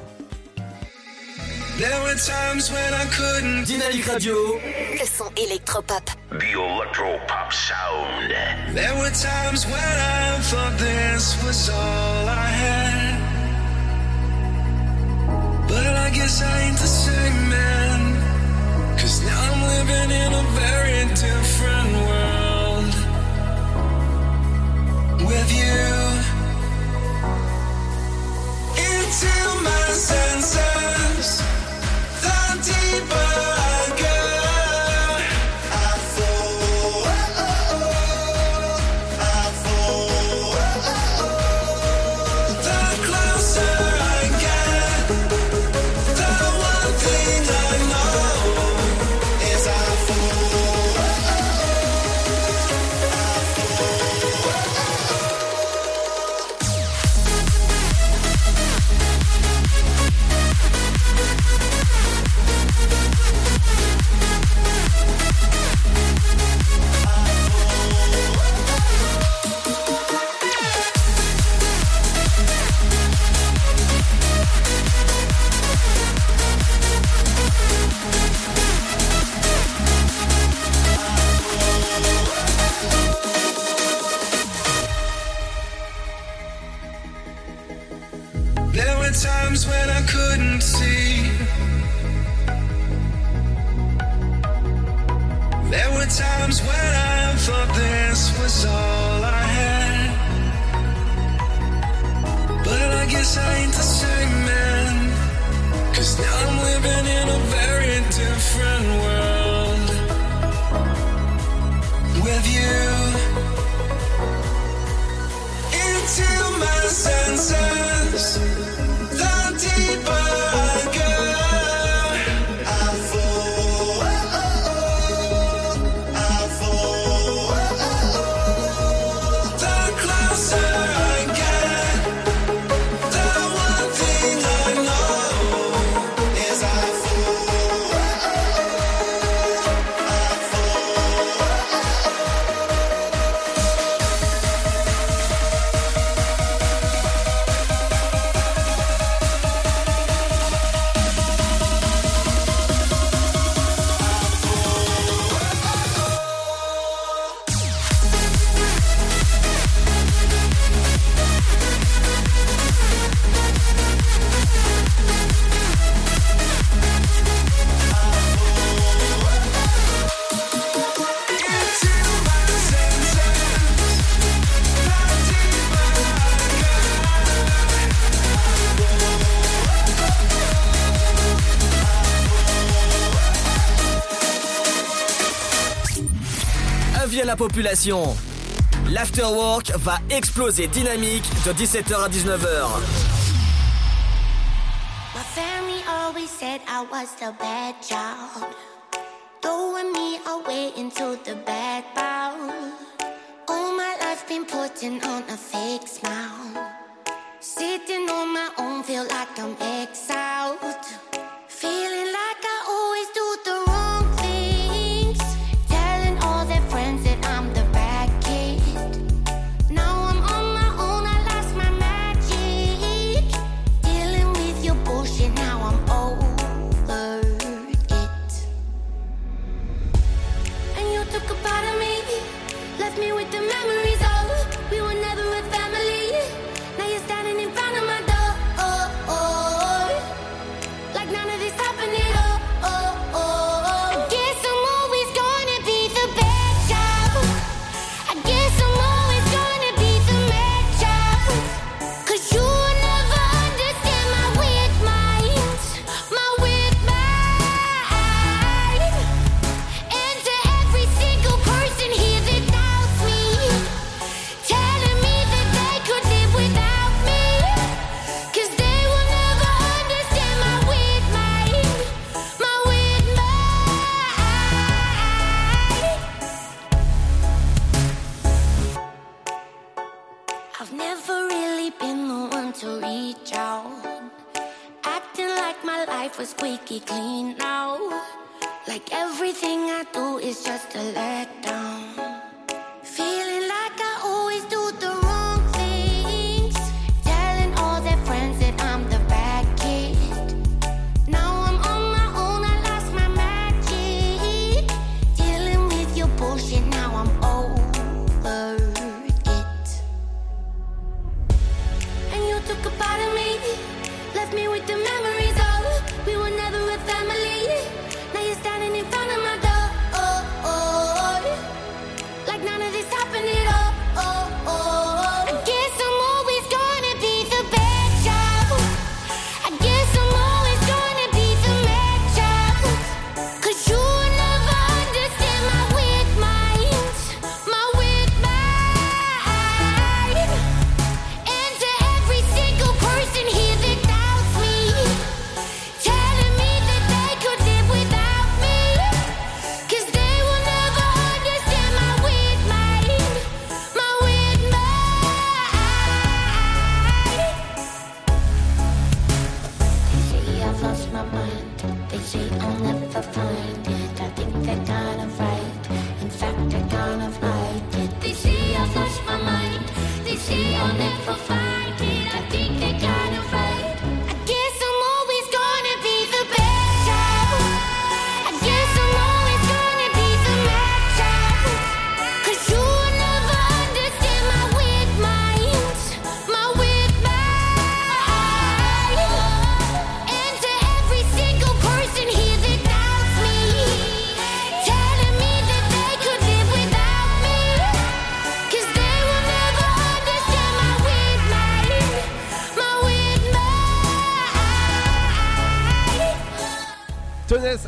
Speaker 19: There were times when I couldn't
Speaker 2: Dynamique Radio.
Speaker 10: Le son électropop.
Speaker 23: The Electro Pop Sound.
Speaker 19: There were times when I thought this was all I had. But I guess I ain't the same man. Cause now I'm living in a very different world. With you. Into my senses. The There were times when I thought this was all I had. But I guess I ain't the same man. Cause now I'm living in a very different world.
Speaker 2: population. L'afterwork va exploser dynamique de 17h à 19h.
Speaker 6: My family always said I was the bad child. Throwing me away into the bad bound. All my life been putting on a fake smile. Sitting on my own, feel like I'm exiled. Feeling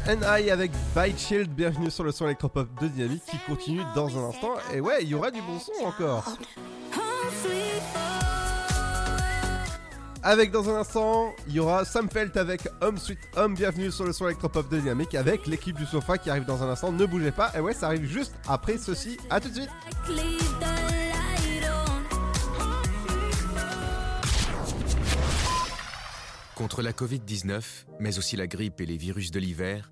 Speaker 6: and I
Speaker 1: avec Bite Shield, bienvenue sur le son électropop de Dynamique qui continue dans un instant. Et ouais, il y aura du bon son encore. Avec dans un instant, il y aura Sam Felt avec Home Sweet Home, bienvenue sur le son électropop de Dynamique avec l'équipe du sofa qui arrive dans un instant. Ne bougez pas, et ouais, ça arrive juste après ceci. À tout de suite.
Speaker 11: Contre la Covid-19, mais aussi la grippe et les virus de l'hiver,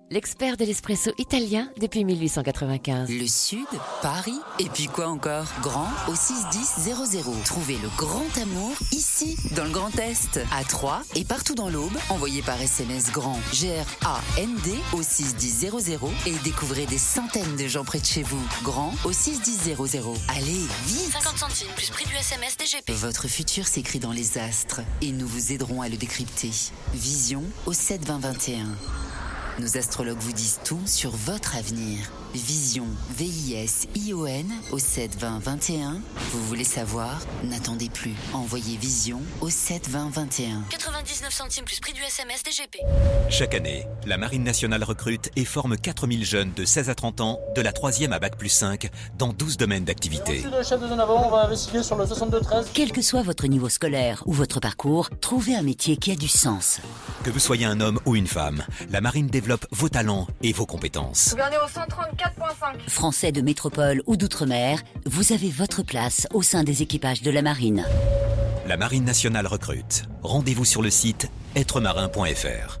Speaker 6: l'expert de l'espresso italien depuis 1895.
Speaker 9: Le Sud, Paris, et puis quoi encore? Grand au 61000. Trouvez le grand amour ici, dans le Grand Est, à Troyes et partout dans l'Aube. Envoyez par SMS grand G-R-A-N-D au 61000 et découvrez des centaines de gens près de chez vous. Grand au 61000. Allez, vite
Speaker 10: 50 centimes plus prix du SMS DGP.
Speaker 9: Votre futur s'écrit dans les astres et nous vous aiderons à le décrypter. Vision au 72021. Nos astrologues vous disent tout sur votre avenir. Vision, V-I-S-I-O-N au 7 20 21. Vous voulez savoir? N'attendez plus. Envoyez Vision au 7 20 21.
Speaker 10: 99 centimes plus prix du SMS DGP.
Speaker 8: Chaque année, la Marine nationale recrute et forme 4000 jeunes de 16 à 30 ans, de la 3e à Bac plus 5, dans 12 domaines d'activité.
Speaker 16: Merci le chef de zone avant, on va investiguer sur le 62-13.
Speaker 17: Quel que soit votre niveau scolaire ou votre parcours, trouvez un métier qui a du sens.
Speaker 8: Que vous soyez un homme ou une femme, la Marine développe vos talents et vos compétences.
Speaker 24: Au 134.5.
Speaker 17: Français de métropole ou d'outre-mer, vous avez votre place au sein des équipages de la marine.
Speaker 8: La Marine nationale recrute. Rendez-vous sur le site êtremarin.fr.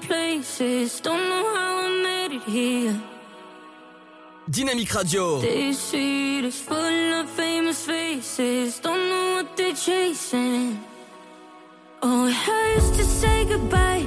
Speaker 15: Places. Don't know how I made it here.
Speaker 2: Dynamique Radio.
Speaker 15: This street is full of famous faces. Don't know what they're chasing. Oh, it hurts to say goodbye,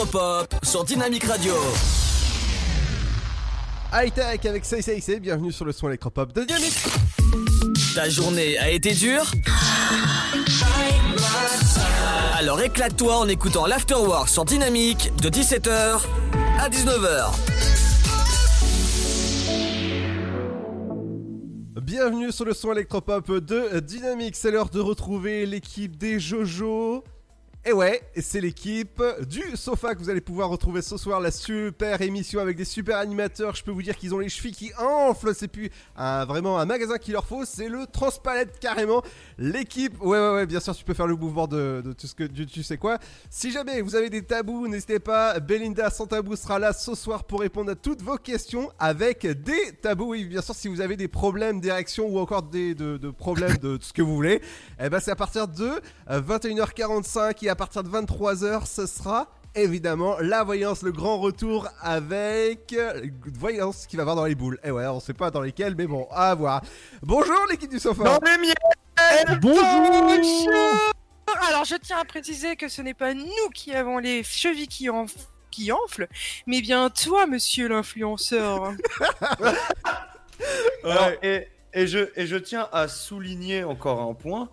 Speaker 6: Électropop sur Dynamique Radio.
Speaker 1: High Tech avec Say, bienvenue sur le son électropop de Dynamique.
Speaker 6: Ta journée a été dure? Alors éclate-toi en écoutant l'Afterwork sur Dynamique de 17h à 19h.
Speaker 1: Bienvenue sur le son électropop de Dynamique, c'est l'heure de retrouver l'équipe des Jojo. Et ouais, c'est l'équipe du sofa que vous allez pouvoir retrouver ce soir, la super émission avec des super animateurs. Je peux vous dire qu'ils ont les chevilles qui enflent, c'est plus un, vraiment un magasin qu'il leur faut, c'est le Transpalette carrément. L'équipe, ouais, ouais, ouais, bien sûr, tu peux faire le mouvement de, de tout ce que tu, sais quoi. Si jamais vous avez des tabous, n'hésitez pas, Belinda sans tabou sera là ce soir pour répondre à toutes vos questions avec des tabous. Oui, bien sûr, si vous avez des problèmes d'érection ou encore des de, de problèmes de, ce que vous voulez, eh ben c'est à partir de euh, 21h45 et à partir de 23h, ce sera évidemment la voyance, le grand retour avec euh, voyance qu'il va avoir dans les boules. Et ouais, on sait pas dans lesquelles, mais bon, à voir. Bonjour l'équipe du sofa.
Speaker 25: Dans les miennes
Speaker 1: Bonjour
Speaker 25: Alors, je tiens à préciser que ce n'est pas nous qui avons les chevilles qui, enf- qui enflent, mais bien toi, monsieur l'influenceur.
Speaker 26: Alors, et, et je, et je tiens à souligner encore un point.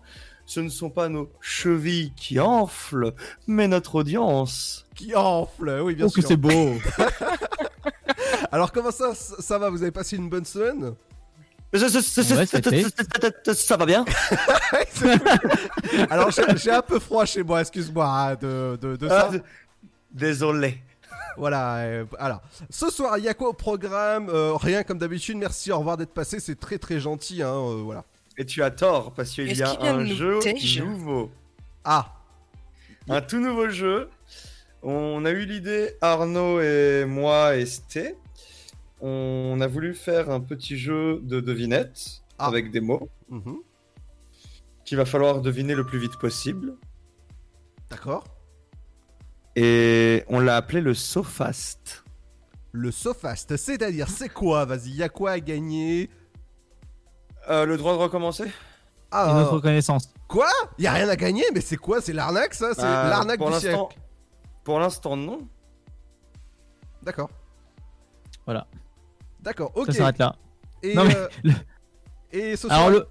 Speaker 26: Ce ne sont pas nos chevilles qui enflent, mais notre audience.
Speaker 1: Qui enfle, oui, bien
Speaker 26: Oh,
Speaker 1: sûr.
Speaker 26: que c'est beau.
Speaker 1: Alors comment ça, ça va? Vous avez passé une bonne semaine?
Speaker 26: Ça va bien
Speaker 1: Alors j'ai un peu froid chez moi, excuse-moi hein, de, de, de ça.
Speaker 26: Ah, Désolé.
Speaker 1: Voilà, euh, alors ce soir il y a quoi au programme? Euh, Rien comme d'habitude, merci, au revoir d'être passé, c'est très très gentil, hein, euh, voilà.
Speaker 26: Et tu as tort, parce qu'il y a un jeu nouveau.
Speaker 1: Ah
Speaker 26: Un tout nouveau jeu. On a eu l'idée, Arnaud et moi et Sté. On a voulu faire un petit jeu de devinettes avec des mots
Speaker 1: Mhm.
Speaker 26: qu'il va falloir deviner le plus vite possible.
Speaker 1: D'accord.
Speaker 26: Et on l'a appelé le SoFast.
Speaker 1: Le Sofast, c'est-à-dire c'est quoi? Vas-y, y a quoi à gagner?
Speaker 26: Euh, le droit de recommencer
Speaker 1: Ah,
Speaker 27: Une autre reconnaissance.
Speaker 1: Quoi? Y a rien à gagner Mais c'est quoi? C'est l'arnaque ça? C'est
Speaker 26: Bah,
Speaker 1: l'arnaque du siècle
Speaker 26: Pour l'instant, non.
Speaker 1: D'accord.
Speaker 27: Voilà.
Speaker 1: D'accord, ok.
Speaker 27: Ça s'arrête là.
Speaker 1: Et,
Speaker 27: Non, mais
Speaker 1: euh,
Speaker 27: le-
Speaker 1: et ce soir...
Speaker 27: Alors le.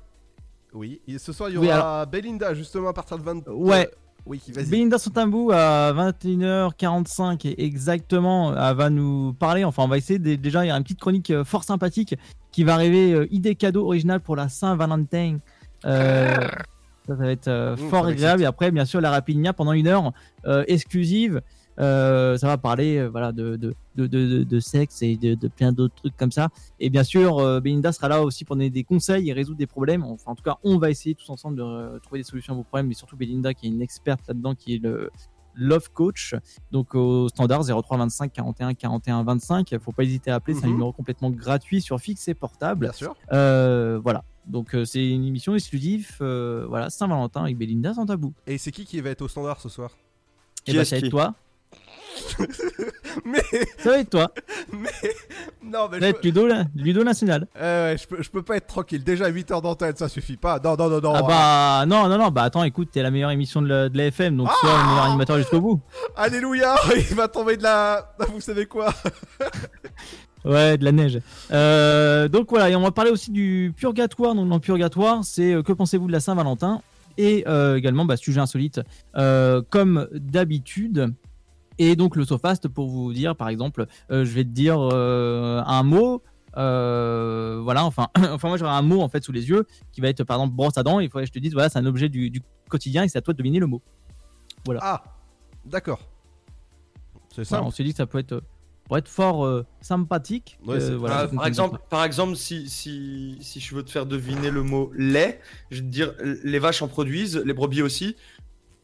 Speaker 1: Oui, et ce soir il y
Speaker 27: Oui,
Speaker 1: aura Belinda justement à partir de 20...
Speaker 27: Ouais.
Speaker 1: Oui, vas-y.
Speaker 27: Belinda Santambu à 21h45 et exactement elle va nous parler, enfin on va essayer de- déjà il y a une petite chronique euh, fort sympathique qui va arriver, euh, idée cadeau originale pour la Saint-Valentin. Euh, ça, va être euh, fort agréable et après bien sûr la Rapinia pendant une heure euh, exclusive. Euh, ça va parler voilà de, de, de, de, sexe et de, de plein d'autres trucs comme ça. Et bien sûr, Belinda sera là aussi pour donner des conseils et résoudre des problèmes. Enfin, en tout cas, on va essayer tous ensemble de trouver des solutions à vos problèmes, mais surtout Belinda qui est une experte là-dedans, qui est le Love Coach. Donc au standard 03 25 41 41 25. Il faut pas hésiter à appeler, c'est un
Speaker 1: Mhm.
Speaker 27: numéro complètement gratuit sur fixe et portable.
Speaker 1: Bien sûr.
Speaker 27: Euh, voilà. Donc euh, c'est une émission exclusive, euh, voilà, Saint-Valentin avec Belinda sans tabou.
Speaker 1: Et c'est qui qui va être au standard ce soir?
Speaker 27: Et bah, ça va être toi.
Speaker 1: Mais...
Speaker 27: Ça va être toi.
Speaker 1: Mais... Non, mais
Speaker 27: Ça
Speaker 1: je
Speaker 27: va être. Ludo, là, Ludo National.
Speaker 1: Euh, ouais, je peux, je peux pas être tranquille. Déjà 8 heures d'antenne, ça suffit pas. Non, non, non, non.
Speaker 27: Ah bah non, non, non, bah attends, écoute, t'es la meilleure émission de la, de la FM, donc sois le meilleur animateur jusqu'au bout.
Speaker 1: Alléluia Il va tomber de la... Vous savez quoi?
Speaker 27: Ouais, de la neige. Euh, donc voilà, et on va parler aussi du purgatoire. Donc dans le purgatoire, c'est euh, que pensez-vous de la Saint-Valentin? Et euh, également, bah, sujet insolite, comme d'habitude. Et donc le Sofast pour vous dire, par exemple, euh, je vais te dire euh, un mot. euh, voilà, enfin, enfin moi j'aurai un mot en fait sous les yeux qui va être par exemple brosse à dents. Il faudrait que je te dise, voilà, c'est un objet du, du quotidien et c'est à toi de deviner le mot. Voilà.
Speaker 1: Ah, d'accord. C'est ça.
Speaker 27: Voilà, on s'est dit que ça peut être, pour être fort euh, sympathique.
Speaker 1: Ouais,
Speaker 27: euh, voilà,
Speaker 26: Ah, par
Speaker 27: fonctionne
Speaker 26: exemple, par exemple si, si, si je veux te faire deviner le mot lait, je vais te dire les vaches en produisent, les brebis aussi.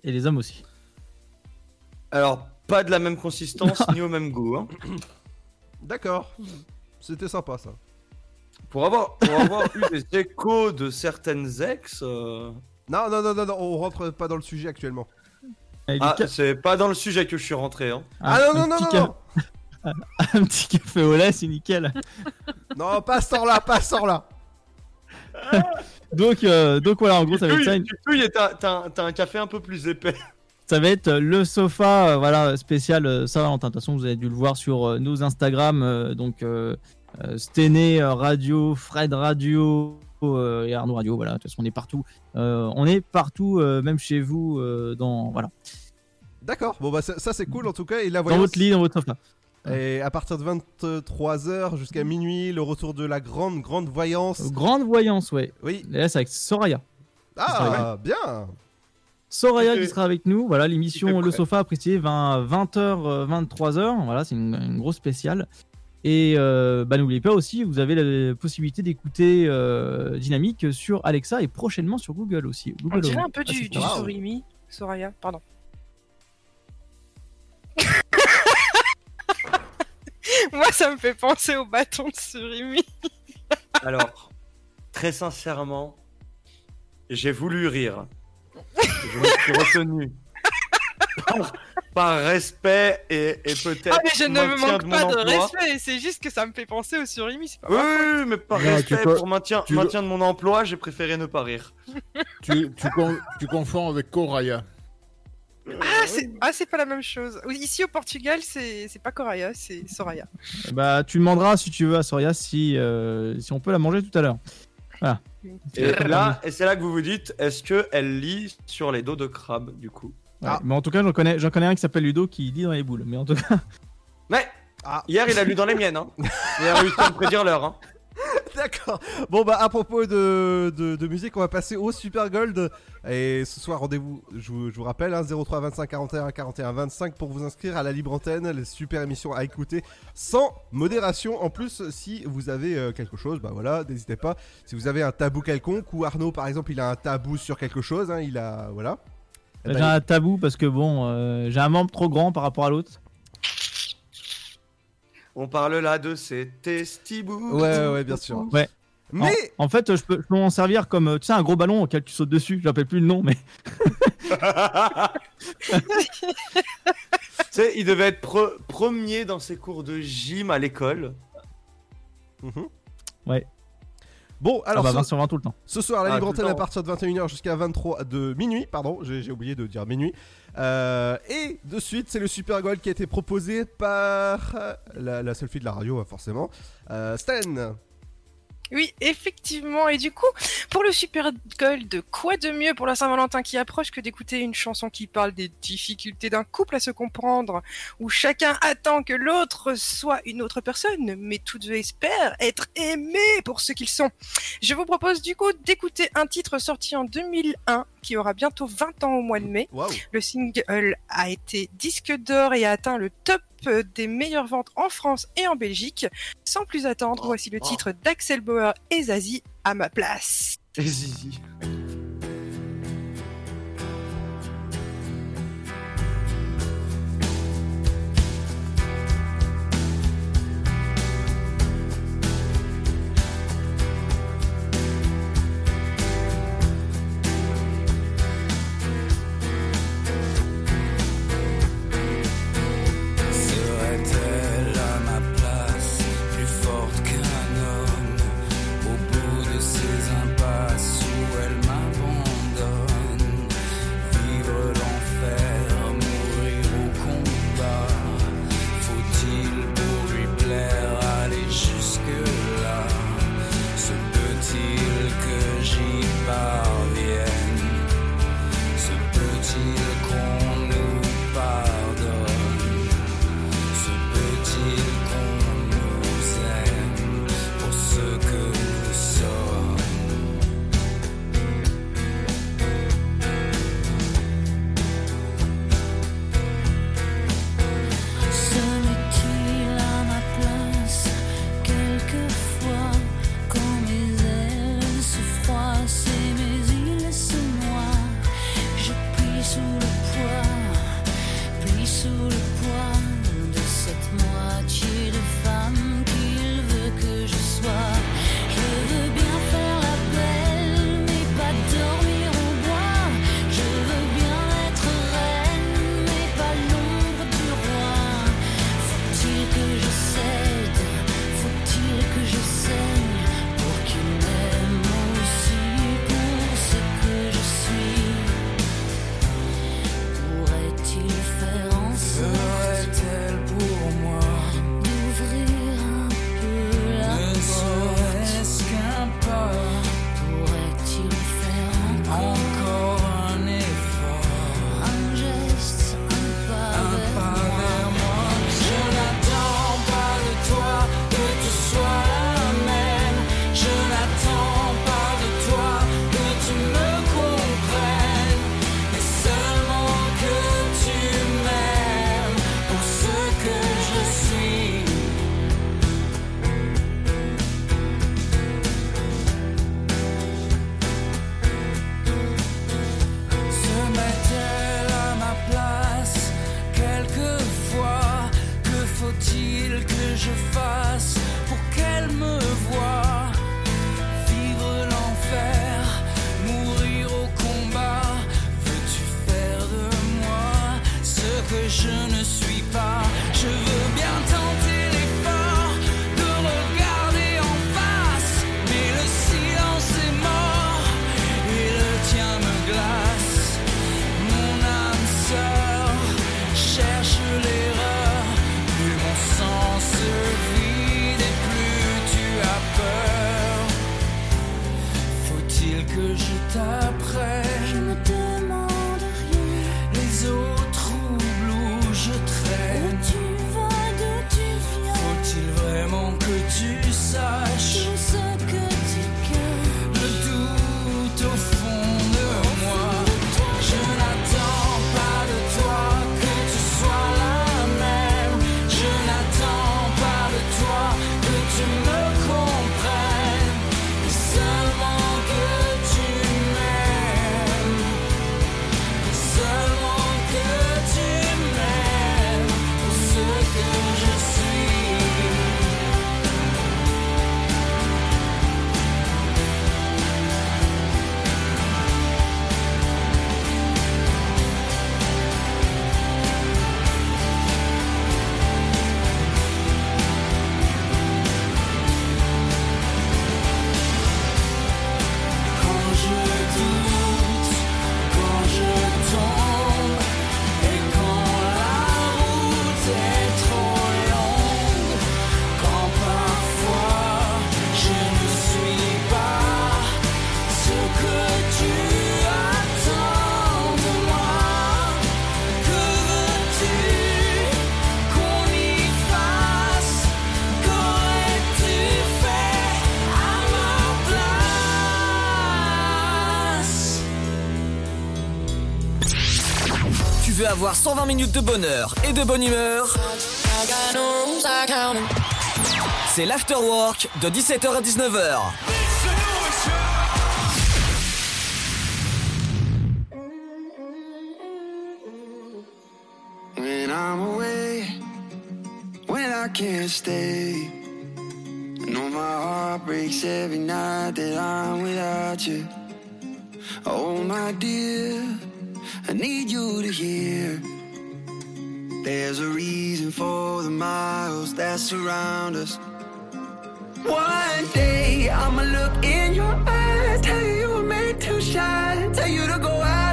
Speaker 27: Et les hommes aussi.
Speaker 26: Alors, pas de la même consistance ni au même goût. hein.
Speaker 1: D'accord. C'était sympa ça.
Speaker 26: Pour avoir, pour avoir eu des échos de certaines ex. euh,
Speaker 1: Non, non, non, non, non, on rentre pas dans le sujet actuellement.
Speaker 26: Ah, c'est pas dans le sujet que je suis rentré. Hein.
Speaker 1: Ah, non, non,
Speaker 27: un
Speaker 1: non,
Speaker 27: petit
Speaker 1: non,
Speaker 27: ca- un petit café au lait, c'est nickel.
Speaker 1: Non, pas sans là, pas sans là.
Speaker 27: Donc, euh, donc voilà, en gros, ça va être ça. une-
Speaker 26: Tu touilles et t'as t'as un, t'as un café un peu plus épais.
Speaker 27: Ça va être euh, le sofa, euh, voilà, spécial euh, Saint-Valentin. De toute façon, vous avez dû le voir sur euh, nos Instagram, euh, donc euh, euh, Stené euh, Radio, Fred Radio euh, et Arnaud Radio. Voilà, de toute façon, on est partout. Euh, on est partout, euh, même chez vous, euh, dans voilà,
Speaker 1: D'accord, bon bah ça, ça, c'est cool en tout cas. Et la
Speaker 27: dans
Speaker 1: voyance...
Speaker 27: votre lit, dans votre sofa.
Speaker 1: Et à partir de 23h jusqu'à minuit, le retour de la grande, grande voyance.
Speaker 27: Grande voyance, ouais.
Speaker 1: Oui.
Speaker 27: Et là, c'est avec Soraya.
Speaker 1: Ah, bien
Speaker 27: Soraya qui sera avec nous. Voilà, l'émission Le. Sofa apprécié 20, 20h, 23h. Voilà, c'est une, une grosse spéciale. Et euh, bah, n'oubliez pas aussi, vous avez la possibilité d'écouter euh, Dynamique sur Alexa et prochainement sur Google aussi.
Speaker 25: On
Speaker 27: Google
Speaker 25: dirait
Speaker 27: Home.
Speaker 25: un peu du,
Speaker 27: Assistant.
Speaker 25: du Sorimi. Soraya, pardon. Moi, ça me fait penser au bâton de Surimi.
Speaker 26: Alors, très sincèrement, j'ai voulu rire. Je me suis retenu. Par, par respect et, et peut-être.
Speaker 25: Ah, mais je ne me manque pas de
Speaker 26: emploi.
Speaker 25: respect, c'est juste que ça me fait penser au Surimi,
Speaker 26: Oui, mais par
Speaker 28: Non,
Speaker 26: respect
Speaker 28: tu peux-
Speaker 26: pour maintien,
Speaker 28: tu-
Speaker 26: maintien de mon emploi, j'ai préféré ne pas rire.
Speaker 28: Tu, tu, con- tu confonds avec Coraya.
Speaker 25: Ah, c'est ah, c'est pas la même chose. Ici au Portugal, c'est c'est pas Coraya, c'est Soraya.
Speaker 27: Bah, tu demanderas si tu veux à Soraya si, euh, si on peut la manger tout à l'heure. Voilà.
Speaker 26: Et là, et c'est là que vous vous dites, est-ce que elle lit sur les dos de crabe du coup
Speaker 27: Ouais, Mais en tout cas, j'en connais, j'en connais un qui s'appelle Ludo qui lit dans les boules. Mais en tout cas.
Speaker 26: Mais Hier, il a lu dans les miennes. Hein. Il a réussi à me prédire l'heure. Hein.
Speaker 1: D'accord. Bon bah à propos de, de, musique, on va passer au Super Gold. Et ce soir, rendez-vous, je, vous- je vous rappelle, hein, 03 25 41 41 25 pour vous inscrire à la libre antenne, les super émissions à écouter sans modération. En plus, si vous avez euh, quelque chose, bah voilà, n'hésitez pas. Si vous avez un tabou quelconque, ou Arnaud par exemple, il a un tabou sur quelque chose, hein, il a. Voilà.
Speaker 27: J'ai un tabou parce que bon, euh, j'ai un membre trop grand par rapport à l'autre.
Speaker 26: On parle là de ces testibous.
Speaker 1: Ouais, ouais, bien sûr.
Speaker 27: Ouais.
Speaker 1: Mais-
Speaker 27: en, en fait, je peux, je peux m'en servir comme euh, tu sais un gros ballon auquel tu sautes dessus. Je rappelle plus le nom, mais
Speaker 26: tu sais, il devait être pre- premier dans ses cours de gym à l'école.
Speaker 27: ouais.
Speaker 1: Bon, alors.
Speaker 27: ah bah,
Speaker 1: ce-
Speaker 27: tout le temps.
Speaker 1: Ce soir, la
Speaker 26: Ah,
Speaker 1: libre antenne à partir de 21h jusqu'à 23 de minuit, pardon, j'ai j'ai oublié de dire minuit. Euh, et de suite, c'est le Super Gold qui a été proposé par euh, la, la seule fille de la radio, hein, forcément. Euh, Stan.
Speaker 25: Oui, effectivement. Et du coup, pour le Super Gold, quoi de mieux pour la Saint-Valentin qui approche que d'écouter une chanson qui parle des difficultés d'un couple à se comprendre, où chacun attend que l'autre soit une autre personne, mais tous deux espèrent être aimés pour ce qu'ils sont. Je vous propose du coup d'écouter un titre sorti en 2001 qui aura bientôt 20 ans au mois de mai. Le single a été disque d'or et a atteint le top des meilleures ventes en France et en Belgique. Sans plus attendre, voici le titre d'Axel Bauer et Zazie à ma place.
Speaker 26: Et Zizi.
Speaker 2: Avoir 120 minutes de bonheur et de bonne humeur, c'est l'afterwork de 17h à 19h.
Speaker 29: When I'm away, when I can't stay. Breaks I need you to hear. There's a reason for the miles that surround us. One day I'ma look in your eyes, tell you you were made to shine, tell you to go out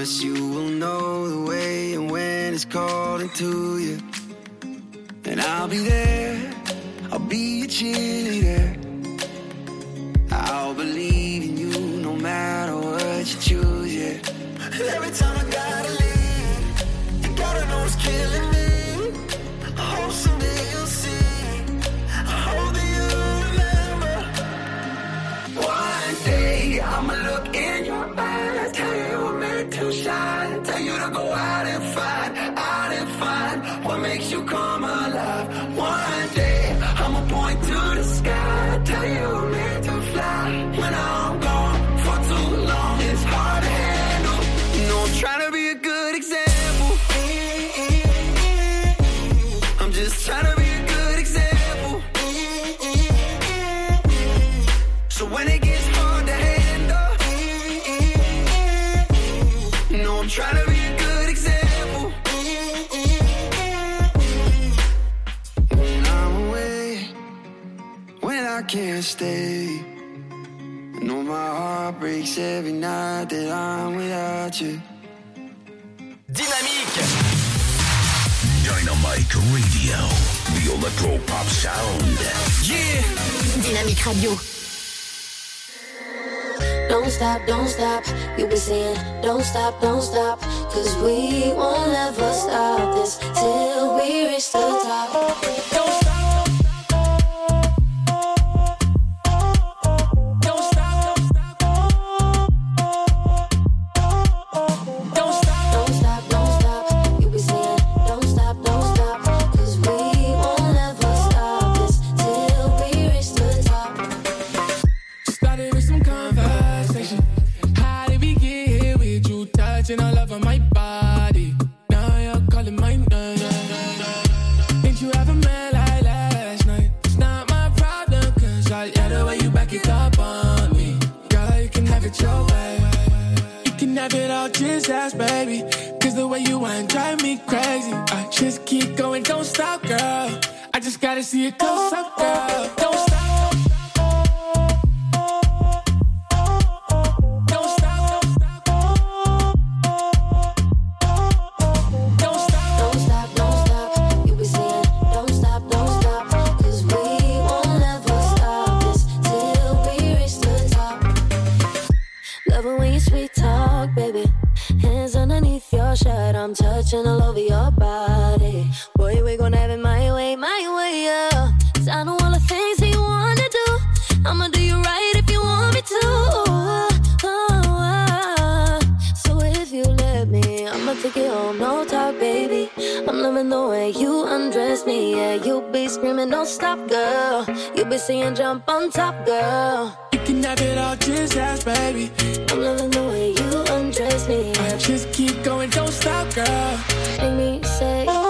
Speaker 29: promise you will know the way and when it's calling to you. And I'll be there, I'll be your cheerleader. I'll believe in you no matter what you choose, yeah. And every time I gotta leave, you gotta know it's killing me. I hope someday you'll see. I hope that you remember. One day I'ma look in your eyes, you shine, tell you to go out and find, can't stay, I know my heart breaks every night that I'm without you.
Speaker 2: Dynamique
Speaker 30: Dynamite Radio. The electro pop sound.
Speaker 2: Yeah
Speaker 22: Dynamique Radio.
Speaker 15: Don't stop, don't stop. You be saying, don't stop, don't stop. Cause we won't ever stop this till we reach the top. Don't stop. Don't
Speaker 19: my body? Now you're calling my you like last night? It's not my problem, cause I the way you back it up on me. Girl, you can have it your way. You can have it all, just ask, baby. Cause the way you want drive me crazy. I just keep going, don't stop, girl. I just gotta see it close up, girl. Don't stop.
Speaker 15: I'm touching all over your body. Boy, we gon' have it my you undress me, yeah. You be screaming, don't stop, girl. You be saying, jump on top, girl.
Speaker 19: You can have it all, just ask, baby.
Speaker 15: I'm loving the way you undress me,
Speaker 19: I just keep going, don't stop, girl.
Speaker 15: Make me say,
Speaker 19: Don't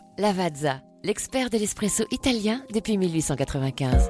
Speaker 31: Lavazza, l'expert de l'espresso italien depuis 1895.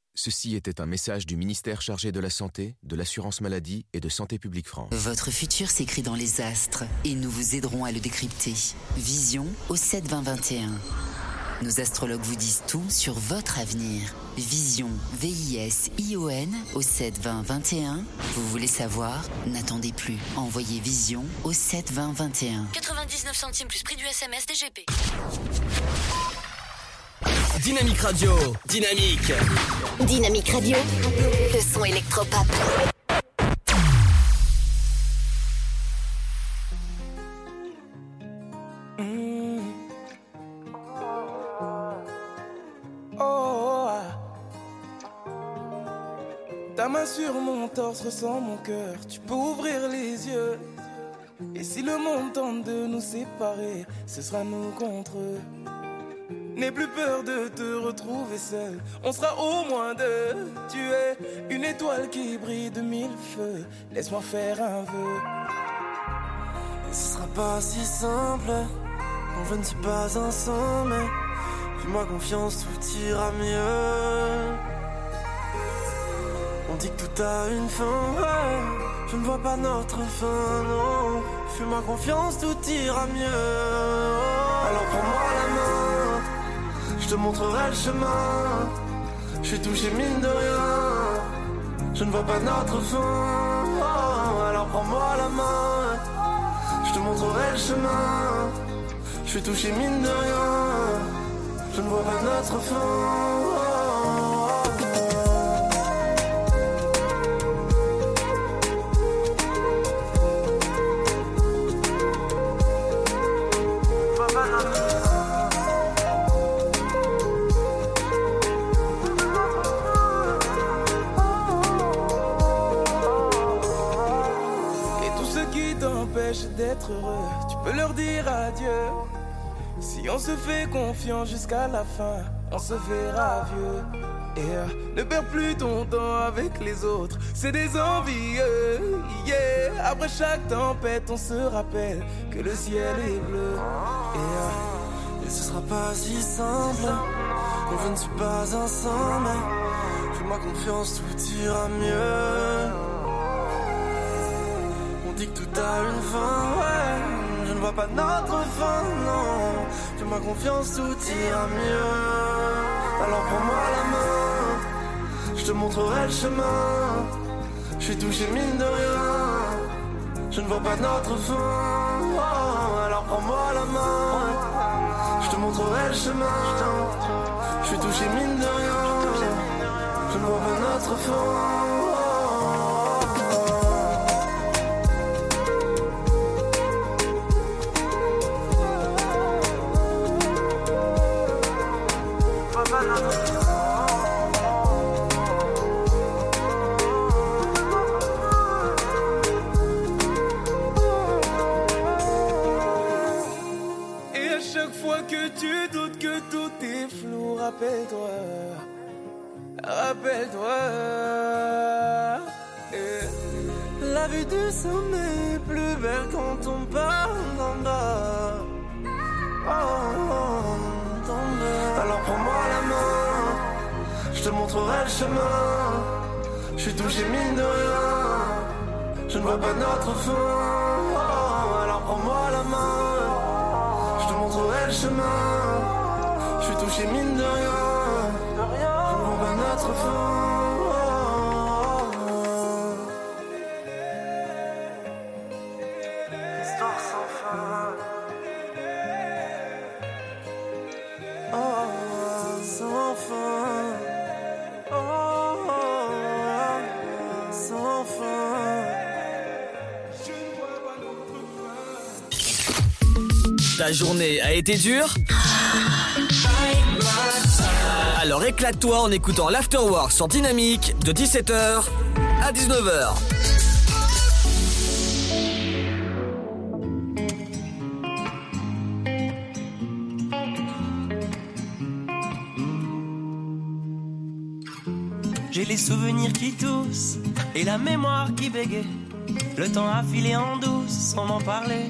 Speaker 11: Ceci était un message du ministère chargé de la Santé, de l'Assurance Maladie et de Santé Publique France.
Speaker 9: Votre futur s'écrit dans les astres et nous vous aiderons à le décrypter. Vision au 7 20 21. Nos astrologues vous disent tout sur votre avenir. Vision, V-I-S-I-O-N au 7 20 21. Vous voulez savoir? N'attendez plus. Envoyez Vision au 7 20 21.
Speaker 10: 99 centimes plus prix du SMS DGP.
Speaker 2: Dynamique Radio, dynamique.
Speaker 22: Dynamique Radio, le son électropop.
Speaker 19: Oh, ah. Ta main sur mon torse ressent mon cœur. Tu peux ouvrir les yeux. Et si le monde tente de nous séparer, ce sera nous contre eux. N'aie plus peur de te retrouver seul. On sera au moins deux. Tu es une étoile qui brille de mille feux. Laisse-moi faire un vœu. Ce sera pas si simple. Non, je ne suis pas un saint, mais fais-moi confiance, tout ira mieux. On dit que tout a une fin. Je ne vois pas notre fin, non. Fais-moi confiance, tout ira mieux. Alors prends-moi la main, te montrerai le chemin. Je suis touché mine de rien. Je ne vois pas notre fin. Oh, alors prends-moi la main, je te montrerai le chemin. Je suis touché mine de rien. Je ne vois pas notre fin. Tu peux leur dire adieu. Si on se fait confiance jusqu'à la fin, on se verra vieux. Et euh, ne perds plus ton temps avec les autres, c'est des envieux. Yeah. Après chaque tempête, on se rappelle que le ciel est bleu. Et, euh, et ce sera pas si simple. Quand je ne suis pas mais fais-moi confiance, tout ira mieux. On dit que tout a une fin, ouais. Je ne vois pas notre fin, non. Fais-moi confiance, tout ira mieux. Alors prends-moi la main, je te montrerai le chemin. Je suis touché mine de rien. Je ne vois pas notre fin. Oh, alors prends-moi la main, je te montrerai le chemin. Je suis touché mine de rien. Je ne vois pas notre fin. Le chemin. Je suis touché mine de rien, je ne vois pas notre fin. Alors prends-moi la main, je te montrerai le chemin. Je suis touché mine de rien,
Speaker 2: Ta journée a été dure Alors éclate-toi en écoutant l'Afterwork sur Dynamique de 17h à 19h.
Speaker 19: J'ai les souvenirs qui toussent et la mémoire qui bégaye. Le temps a filé en douce sans m'en parler.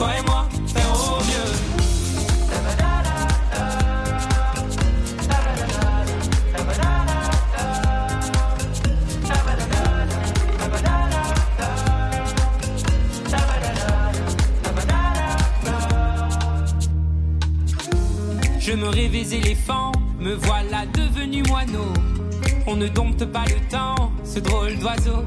Speaker 19: Toi et moi, faire au mieux.
Speaker 32: Je me rêvais éléphant, me voilà devenu moineau. On ne dompte pas le temps, ce drôle d'oiseau.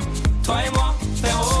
Speaker 19: Toi et moi, faire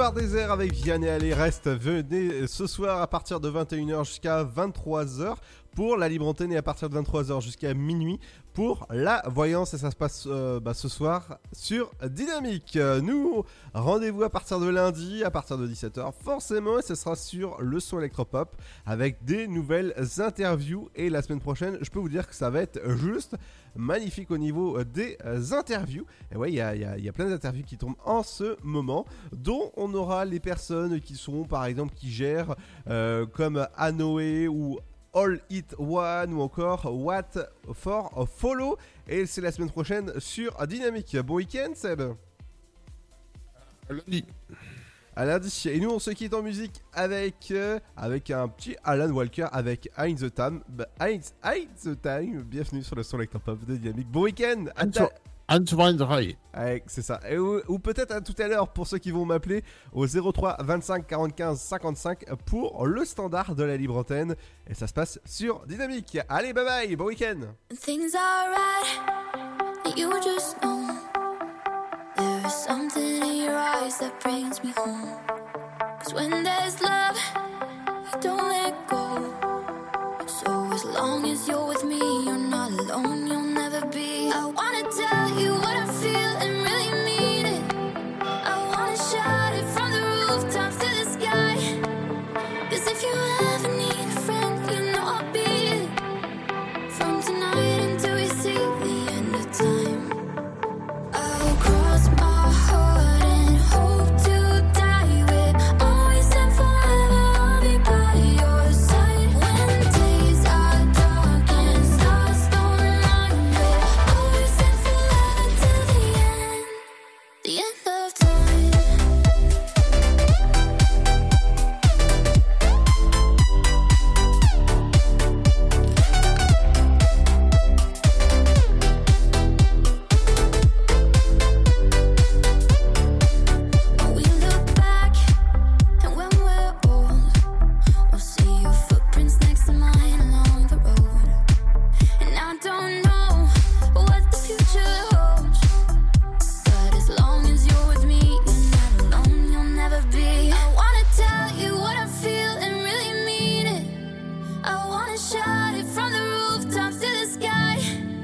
Speaker 1: Boulevard désert avec Vianney Allez Reste. Venez ce soir à partir de 21h jusqu'à 23h pour la libre antenne et à partir de 23h jusqu'à minuit pour la voyance et ça se passe euh, bah, ce soir sur Dynamique. Nous, rendez-vous à partir de lundi à partir de 17h forcément et ce sera sur le son électropop avec des nouvelles interviews et la semaine prochaine je peux vous dire que ça va être juste magnifique au niveau des interviews. Et ouais, il y a plein d'interviews qui tombent en ce moment, dont on aura les personnes qui sont, par exemple, qui gèrent euh, comme Anoé ou All It One ou encore What for Follow. Et c'est la semaine prochaine sur Dynamique. Bon week-end, Seb
Speaker 7: Lundi.
Speaker 1: À lundi. Et nous, on se quitte en musique avec, euh, avec un petit Alan Walker avec Heinz the Time. Bah, Heinz, the Time. Bienvenue sur le son Electropop de Dynamique. Bon week-end. À
Speaker 7: Antoine Ray.
Speaker 1: Ouais, c'est ça. Et ou ou peut-être à tout à l'heure pour ceux qui vont m'appeler au 03 25 45 55 pour le standard de la libre antenne. Et ça se passe sur Dynamique. Allez, bye bye, bon week-end.
Speaker 6: Things are right, you just know. There is something in your eyes that brings me home. Cause when there's love, you don't let go. So as long as you're with me, you're not alone, you're tell you